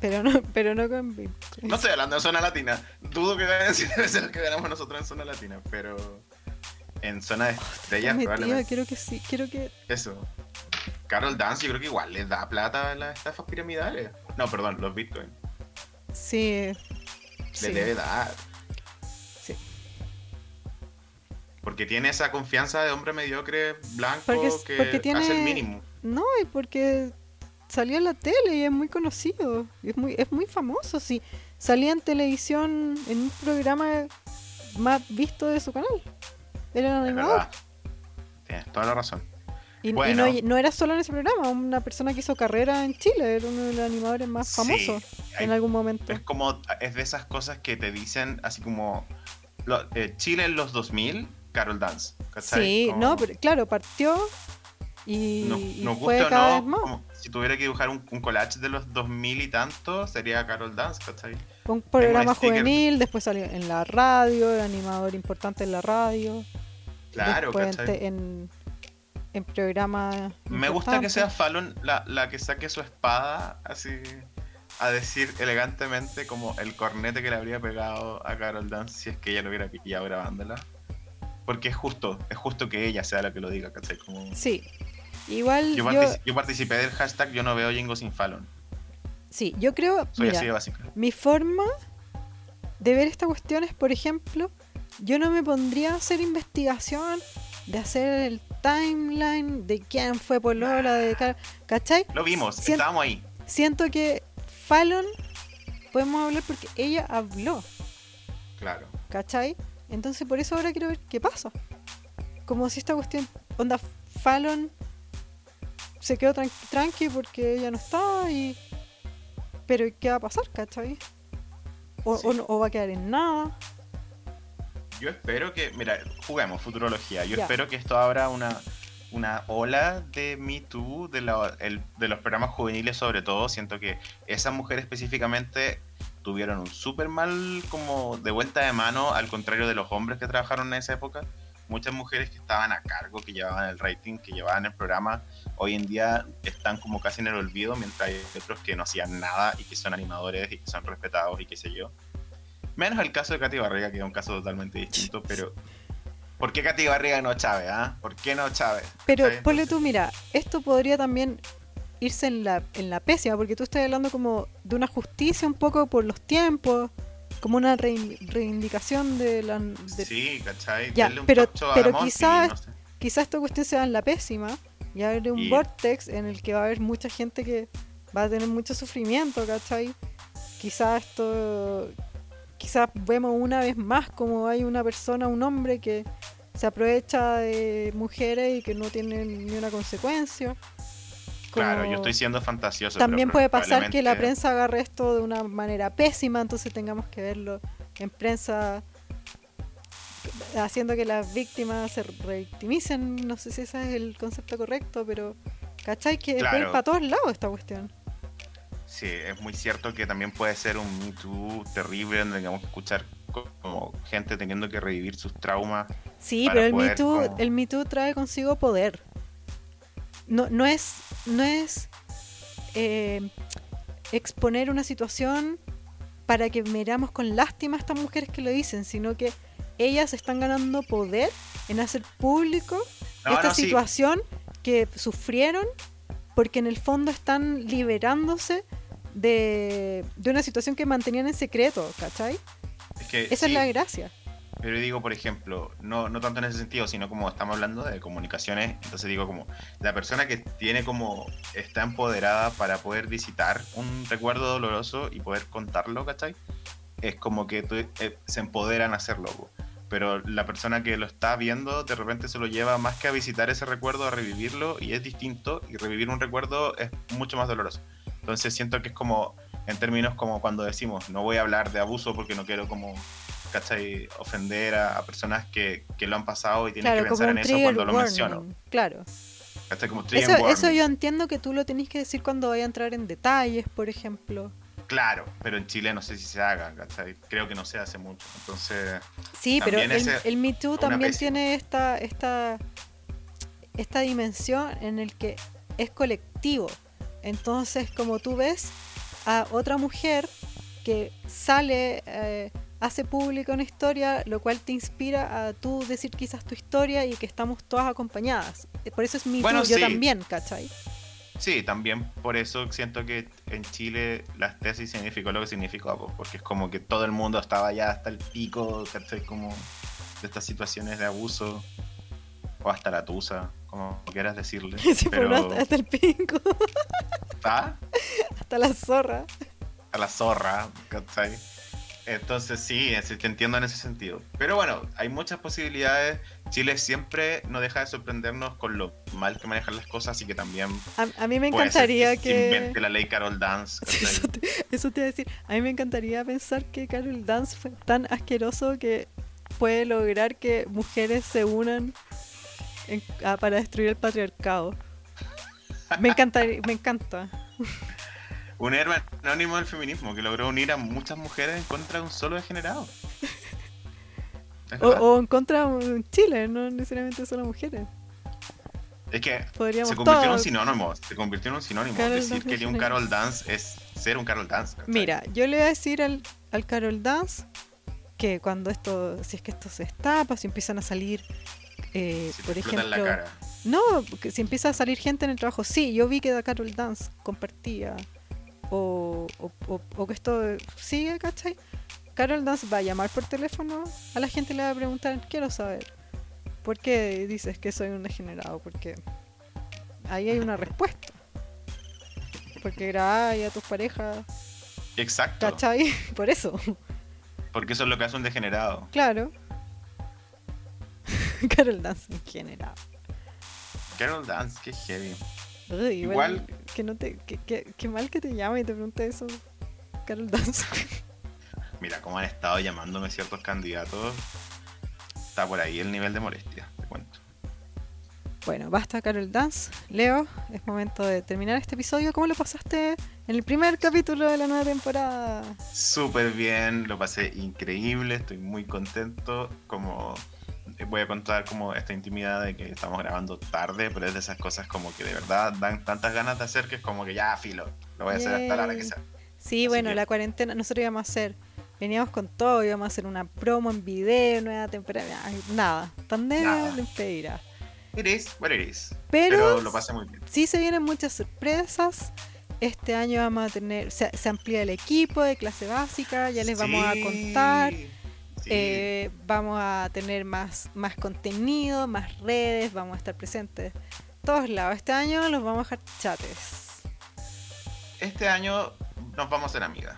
Pero no, pero no con Bitcoin. No estoy hablando de zona latina. Dudo que ganen veces lo que ganamos nosotros en zona latina, pero en zona de estrellas probablemente. quiero que sí, quiero que. Eso. Carol Dance yo creo que igual les da plata a las estafas piramidales. No, perdón, los bitcoins. Sí. Le Sí, debe dar. sí. Porque tiene esa confianza de hombre mediocre, blanco, Porque que porque tiene- hace el mínimo. No, y porque salió en la tele y es muy conocido. Es muy, es muy famoso. Sí. Salía en televisión en un programa más visto de su canal. Era un animador. Tienes toda la razón. Y, no, no era solo en ese programa, una persona que hizo carrera en Chile, era uno de los animadores más Sí, famosos hay- en algún momento. Es como, es de esas cosas que te dicen, así como lo- eh, Chile en los 2000, Carol Dance. ¿cachai? Sí, Como no, pero claro, partió y, no- y nos fue cada no, vez más. como si tuviera que dibujar un, un collage de los 2000 y tanto, sería Carol Dance, ¿cachai? Un programa juvenil, después salió en la radio, era animador importante en la radio. Claro, después en, ¿cachai? en, en programas. Me gusta que sea Fallon la, la que saque su espada así a decir elegantemente como el cornete que le habría pegado a Carol Dance si es que ella lo hubiera pillado grabándola. Porque es justo, es justo que ella sea la que lo diga, ¿cachai? Como... Sí. Igual Yo, yo, partici- yo participé del hashtag Yo no veo Jingo sin Fallon. sí, yo creo, Soy mira, así de básica. mi forma de ver esta cuestión es, por ejemplo, yo no me pondría a hacer investigación de hacer el timeline de quién fue Polola, de ca- ¿cachai? Lo vimos, estábamos ahí. Siento que Fallon podemos hablar porque ella habló, Claro. ¿cachai? Entonces por eso ahora quiero ver qué pasa. Como si esta cuestión, onda, Fallon se quedó tran- tranqui porque ella no está y... Pero ¿qué va a pasar, cachai? O, Sí. o no- o va a quedar en nada. Yo espero que, mira, juguemos futurología. Yo espero que esto abra una, una ola de Me Too, de, la- el- de los programas juveniles sobre todo. Siento que esas mujeres específicamente tuvieron un súper mal como de vuelta de mano, al contrario de los hombres que trabajaron en esa época. Muchas mujeres que estaban a cargo, que llevaban el rating, que llevaban el programa, hoy en día están como casi en el olvido, mientras hay otros que no hacían nada y que son animadores y que son respetados y qué sé yo. Menos el caso de Katy Barriga, que es un caso totalmente distinto, pero... ¿Por qué Katy Barriga no Chávez, ah? ¿Por qué no Chávez? Pero ¿Cachai? ponle tú, mira, esto podría también irse en la, en la pésima, porque tú estás hablando como de una justicia un poco por los tiempos, como una reivindicación de la... de- Sí, ¿cachai? Ya, pero- pero quizás- no sé. Quizás esta cuestión sea en la pésima y abre un Y- vortex en el que va a haber mucha gente que va a tener mucho sufrimiento, ¿cachai? Quizás esto... Quizás vemos una vez más como hay una persona, un hombre que se aprovecha de mujeres y que no tiene ni una consecuencia. Claro, yo estoy siendo fantasioso. También pero puede pasar que la prensa agarre esto de una manera pésima, entonces tengamos que verlo en prensa haciendo que las víctimas se revictimicen. No sé si ese es el concepto correcto, pero ¿cachai? Que Claro. para todos lados esta cuestión. Sí, es muy cierto que también puede ser un Me Too terrible donde tengamos que escuchar co- como gente teniendo que revivir sus traumas. Sí, pero el poder Me Too, como- el Me Too trae consigo poder. No, no es, no es eh, exponer una situación para que miramos con lástima a estas mujeres que lo dicen, sino que ellas están ganando poder en hacer público No, esta no, sí. situación que sufrieron porque en el fondo están liberándose de, de una situación que mantenían en secreto, ¿cachai? Es que, Esa sí, es la gracia. Pero digo, por ejemplo, no, no tanto en ese sentido, sino como estamos hablando de comunicaciones, entonces digo como la persona que tiene como, está empoderada para poder visitar un recuerdo doloroso y poder contarlo, ¿cachai? Es como que tú- eh, se empoderan a hacerlo, po. pero la persona que lo está viendo de repente se lo lleva más que a visitar ese recuerdo, a revivirlo y es distinto y revivir un recuerdo es mucho más doloroso. Entonces siento que es como, en términos como cuando decimos, no voy a hablar de abuso porque no quiero como ¿cachai? Ofender a, a personas que, que lo han pasado y tienen Claro, que pensar en eso cuando lo menciono. Claro. ¿Cachai? Como Eso, eso yo entiendo que tú lo tenés que decir cuando vaya a entrar en detalles, por ejemplo. Claro, pero en Chile no sé si se haga, ¿cachai? Creo que no se hace mucho. Entonces, Sí, pero el, el Me Too también pésima. tiene esta, esta, esta dimensión en el que es colectivo. Entonces, como tú ves a otra mujer que sale, eh, hace pública una historia, lo cual te inspira a tú decir quizás tu historia y que estamos todas acompañadas. Por eso es Me Bueno, yo también, ¿cachai? sí, también por eso siento que en Chile las tesis significó lo que significó, po, porque es como que todo el mundo estaba ya hasta el pico, ¿cachai? Como de estas situaciones de abuso, o hasta la tusa, como quieras decirle. Sí, pero, hasta, hasta el pinco, ¿ah? hasta la zorra. a la zorra, ¿cachai? Entonces sí, te entiendo en ese sentido. Pero bueno, hay muchas posibilidades. Chile siempre no deja de sorprendernos con lo mal que manejan las cosas, así que también A, a mí me encantaría se que... invente la ley Carol Dance. Eso te, eso te iba a decir. A mí me encantaría pensar que Carol Dance fue tan asqueroso que puede lograr que mujeres se unan en- para destruir el patriarcado. Me encantaría, me encanta. Un héroe anónimo del feminismo que logró unir a muchas mujeres en contra de un solo degenerado. O, o en contra de Chile, no necesariamente solo mujeres. Es que Podríamos se convirtió en un sinónimo. Se convirtió en un sinónimo. Carol Decir que un Carol Dance es ser un Carol Dance. ¿cachai? Mira, yo le voy a decir al, al Carol Dance que cuando esto, si es que esto se destapa, si empiezan a salir, eh, Si por en la ejemplo, cara. No, que si empieza a salir gente en el trabajo, sí, yo vi que da Carol Dance compartía. O, o, que esto sigue, ¿cachai? Carol Dance va a llamar por teléfono, a la gente le va a preguntar, quiero saber, ¿por qué dices que soy un degenerado? Porque ahí hay una respuesta. Porque grabáis a tus parejas, Exacto. ¿cachai? Por eso, Porque eso es lo que hace un degenerado. claro. Carol Dance degenerado. Carol Dance, qué heavy. Uy, igual, Igual- que no te que, que- que mal que te llame y te pregunte eso Carol Dance Mira cómo han estado llamándome ciertos candidatos. Está por ahí el nivel de molestia, te cuento. Bueno, basta Carol Dance. Leo, es momento de terminar este episodio. ¿Cómo lo pasaste en el primer capítulo de la nueva temporada? Súper bien, lo pasé increíble, estoy muy contento. Como voy a contar como esta intimidad de que estamos grabando tarde, pero es de esas cosas como que de verdad dan tantas ganas de hacer que es como que ya filo, lo voy a hacer hasta la hora que sea. Sí, Así bueno, que- la cuarentena, nosotros íbamos a hacer, veníamos con todo, íbamos a hacer una promo en video, nueva temporada, nada, pandemia Nada. lo impedirá. It is what it is. Pero, Pero lo pasé muy bien. sí se vienen muchas sorpresas. Este año vamos a tener, se, se amplía el equipo de clase básica, ya les vamos a Sí, contar. Sí. Eh, vamos a tener más, más contenido, más redes, vamos a estar presentes todos lados. Este año los vamos a dejar chates. Este año nos vamos a hacer amigas.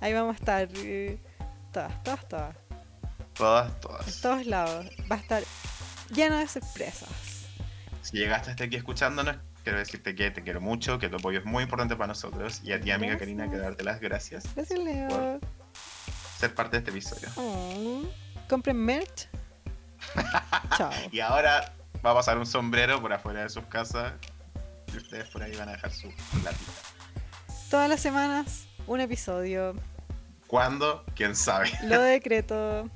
Ahí vamos a estar eh, todas, todas, todas. Todas, En todas. todos lados. Va a estar lleno de sorpresas. Si llegaste hasta aquí escuchándonos, quiero decirte que te quiero mucho, que tu apoyo es muy importante para nosotros. Y a ti, amiga Gracias. Karina, quiero darte las gracias Gracias, Leo. Por ser parte de este episodio. Oh, Compren merch. Chao. Y ahora va a pasar un sombrero por afuera de sus casas y ustedes por ahí van a dejar su platita. Todas las semanas, un episodio. ¿Cuándo? ¿Quién sabe? Lo decreto.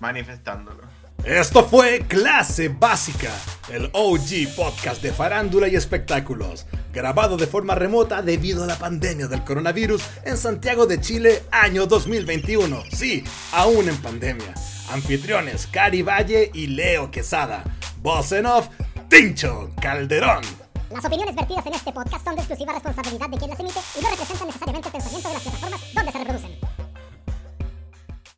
Manifestándolo. Esto fue Clase Básica, el OG podcast de farándula y espectáculos, grabado de forma remota debido a la pandemia del coronavirus en Santiago de Chile, año 2021. Sí, aún en pandemia. Anfitriones Cari Valle y Leo Quesada. Voz en off, Tincho Calderón. Las opiniones vertidas en este podcast son de exclusiva responsabilidad de quien las emite y no representan necesariamente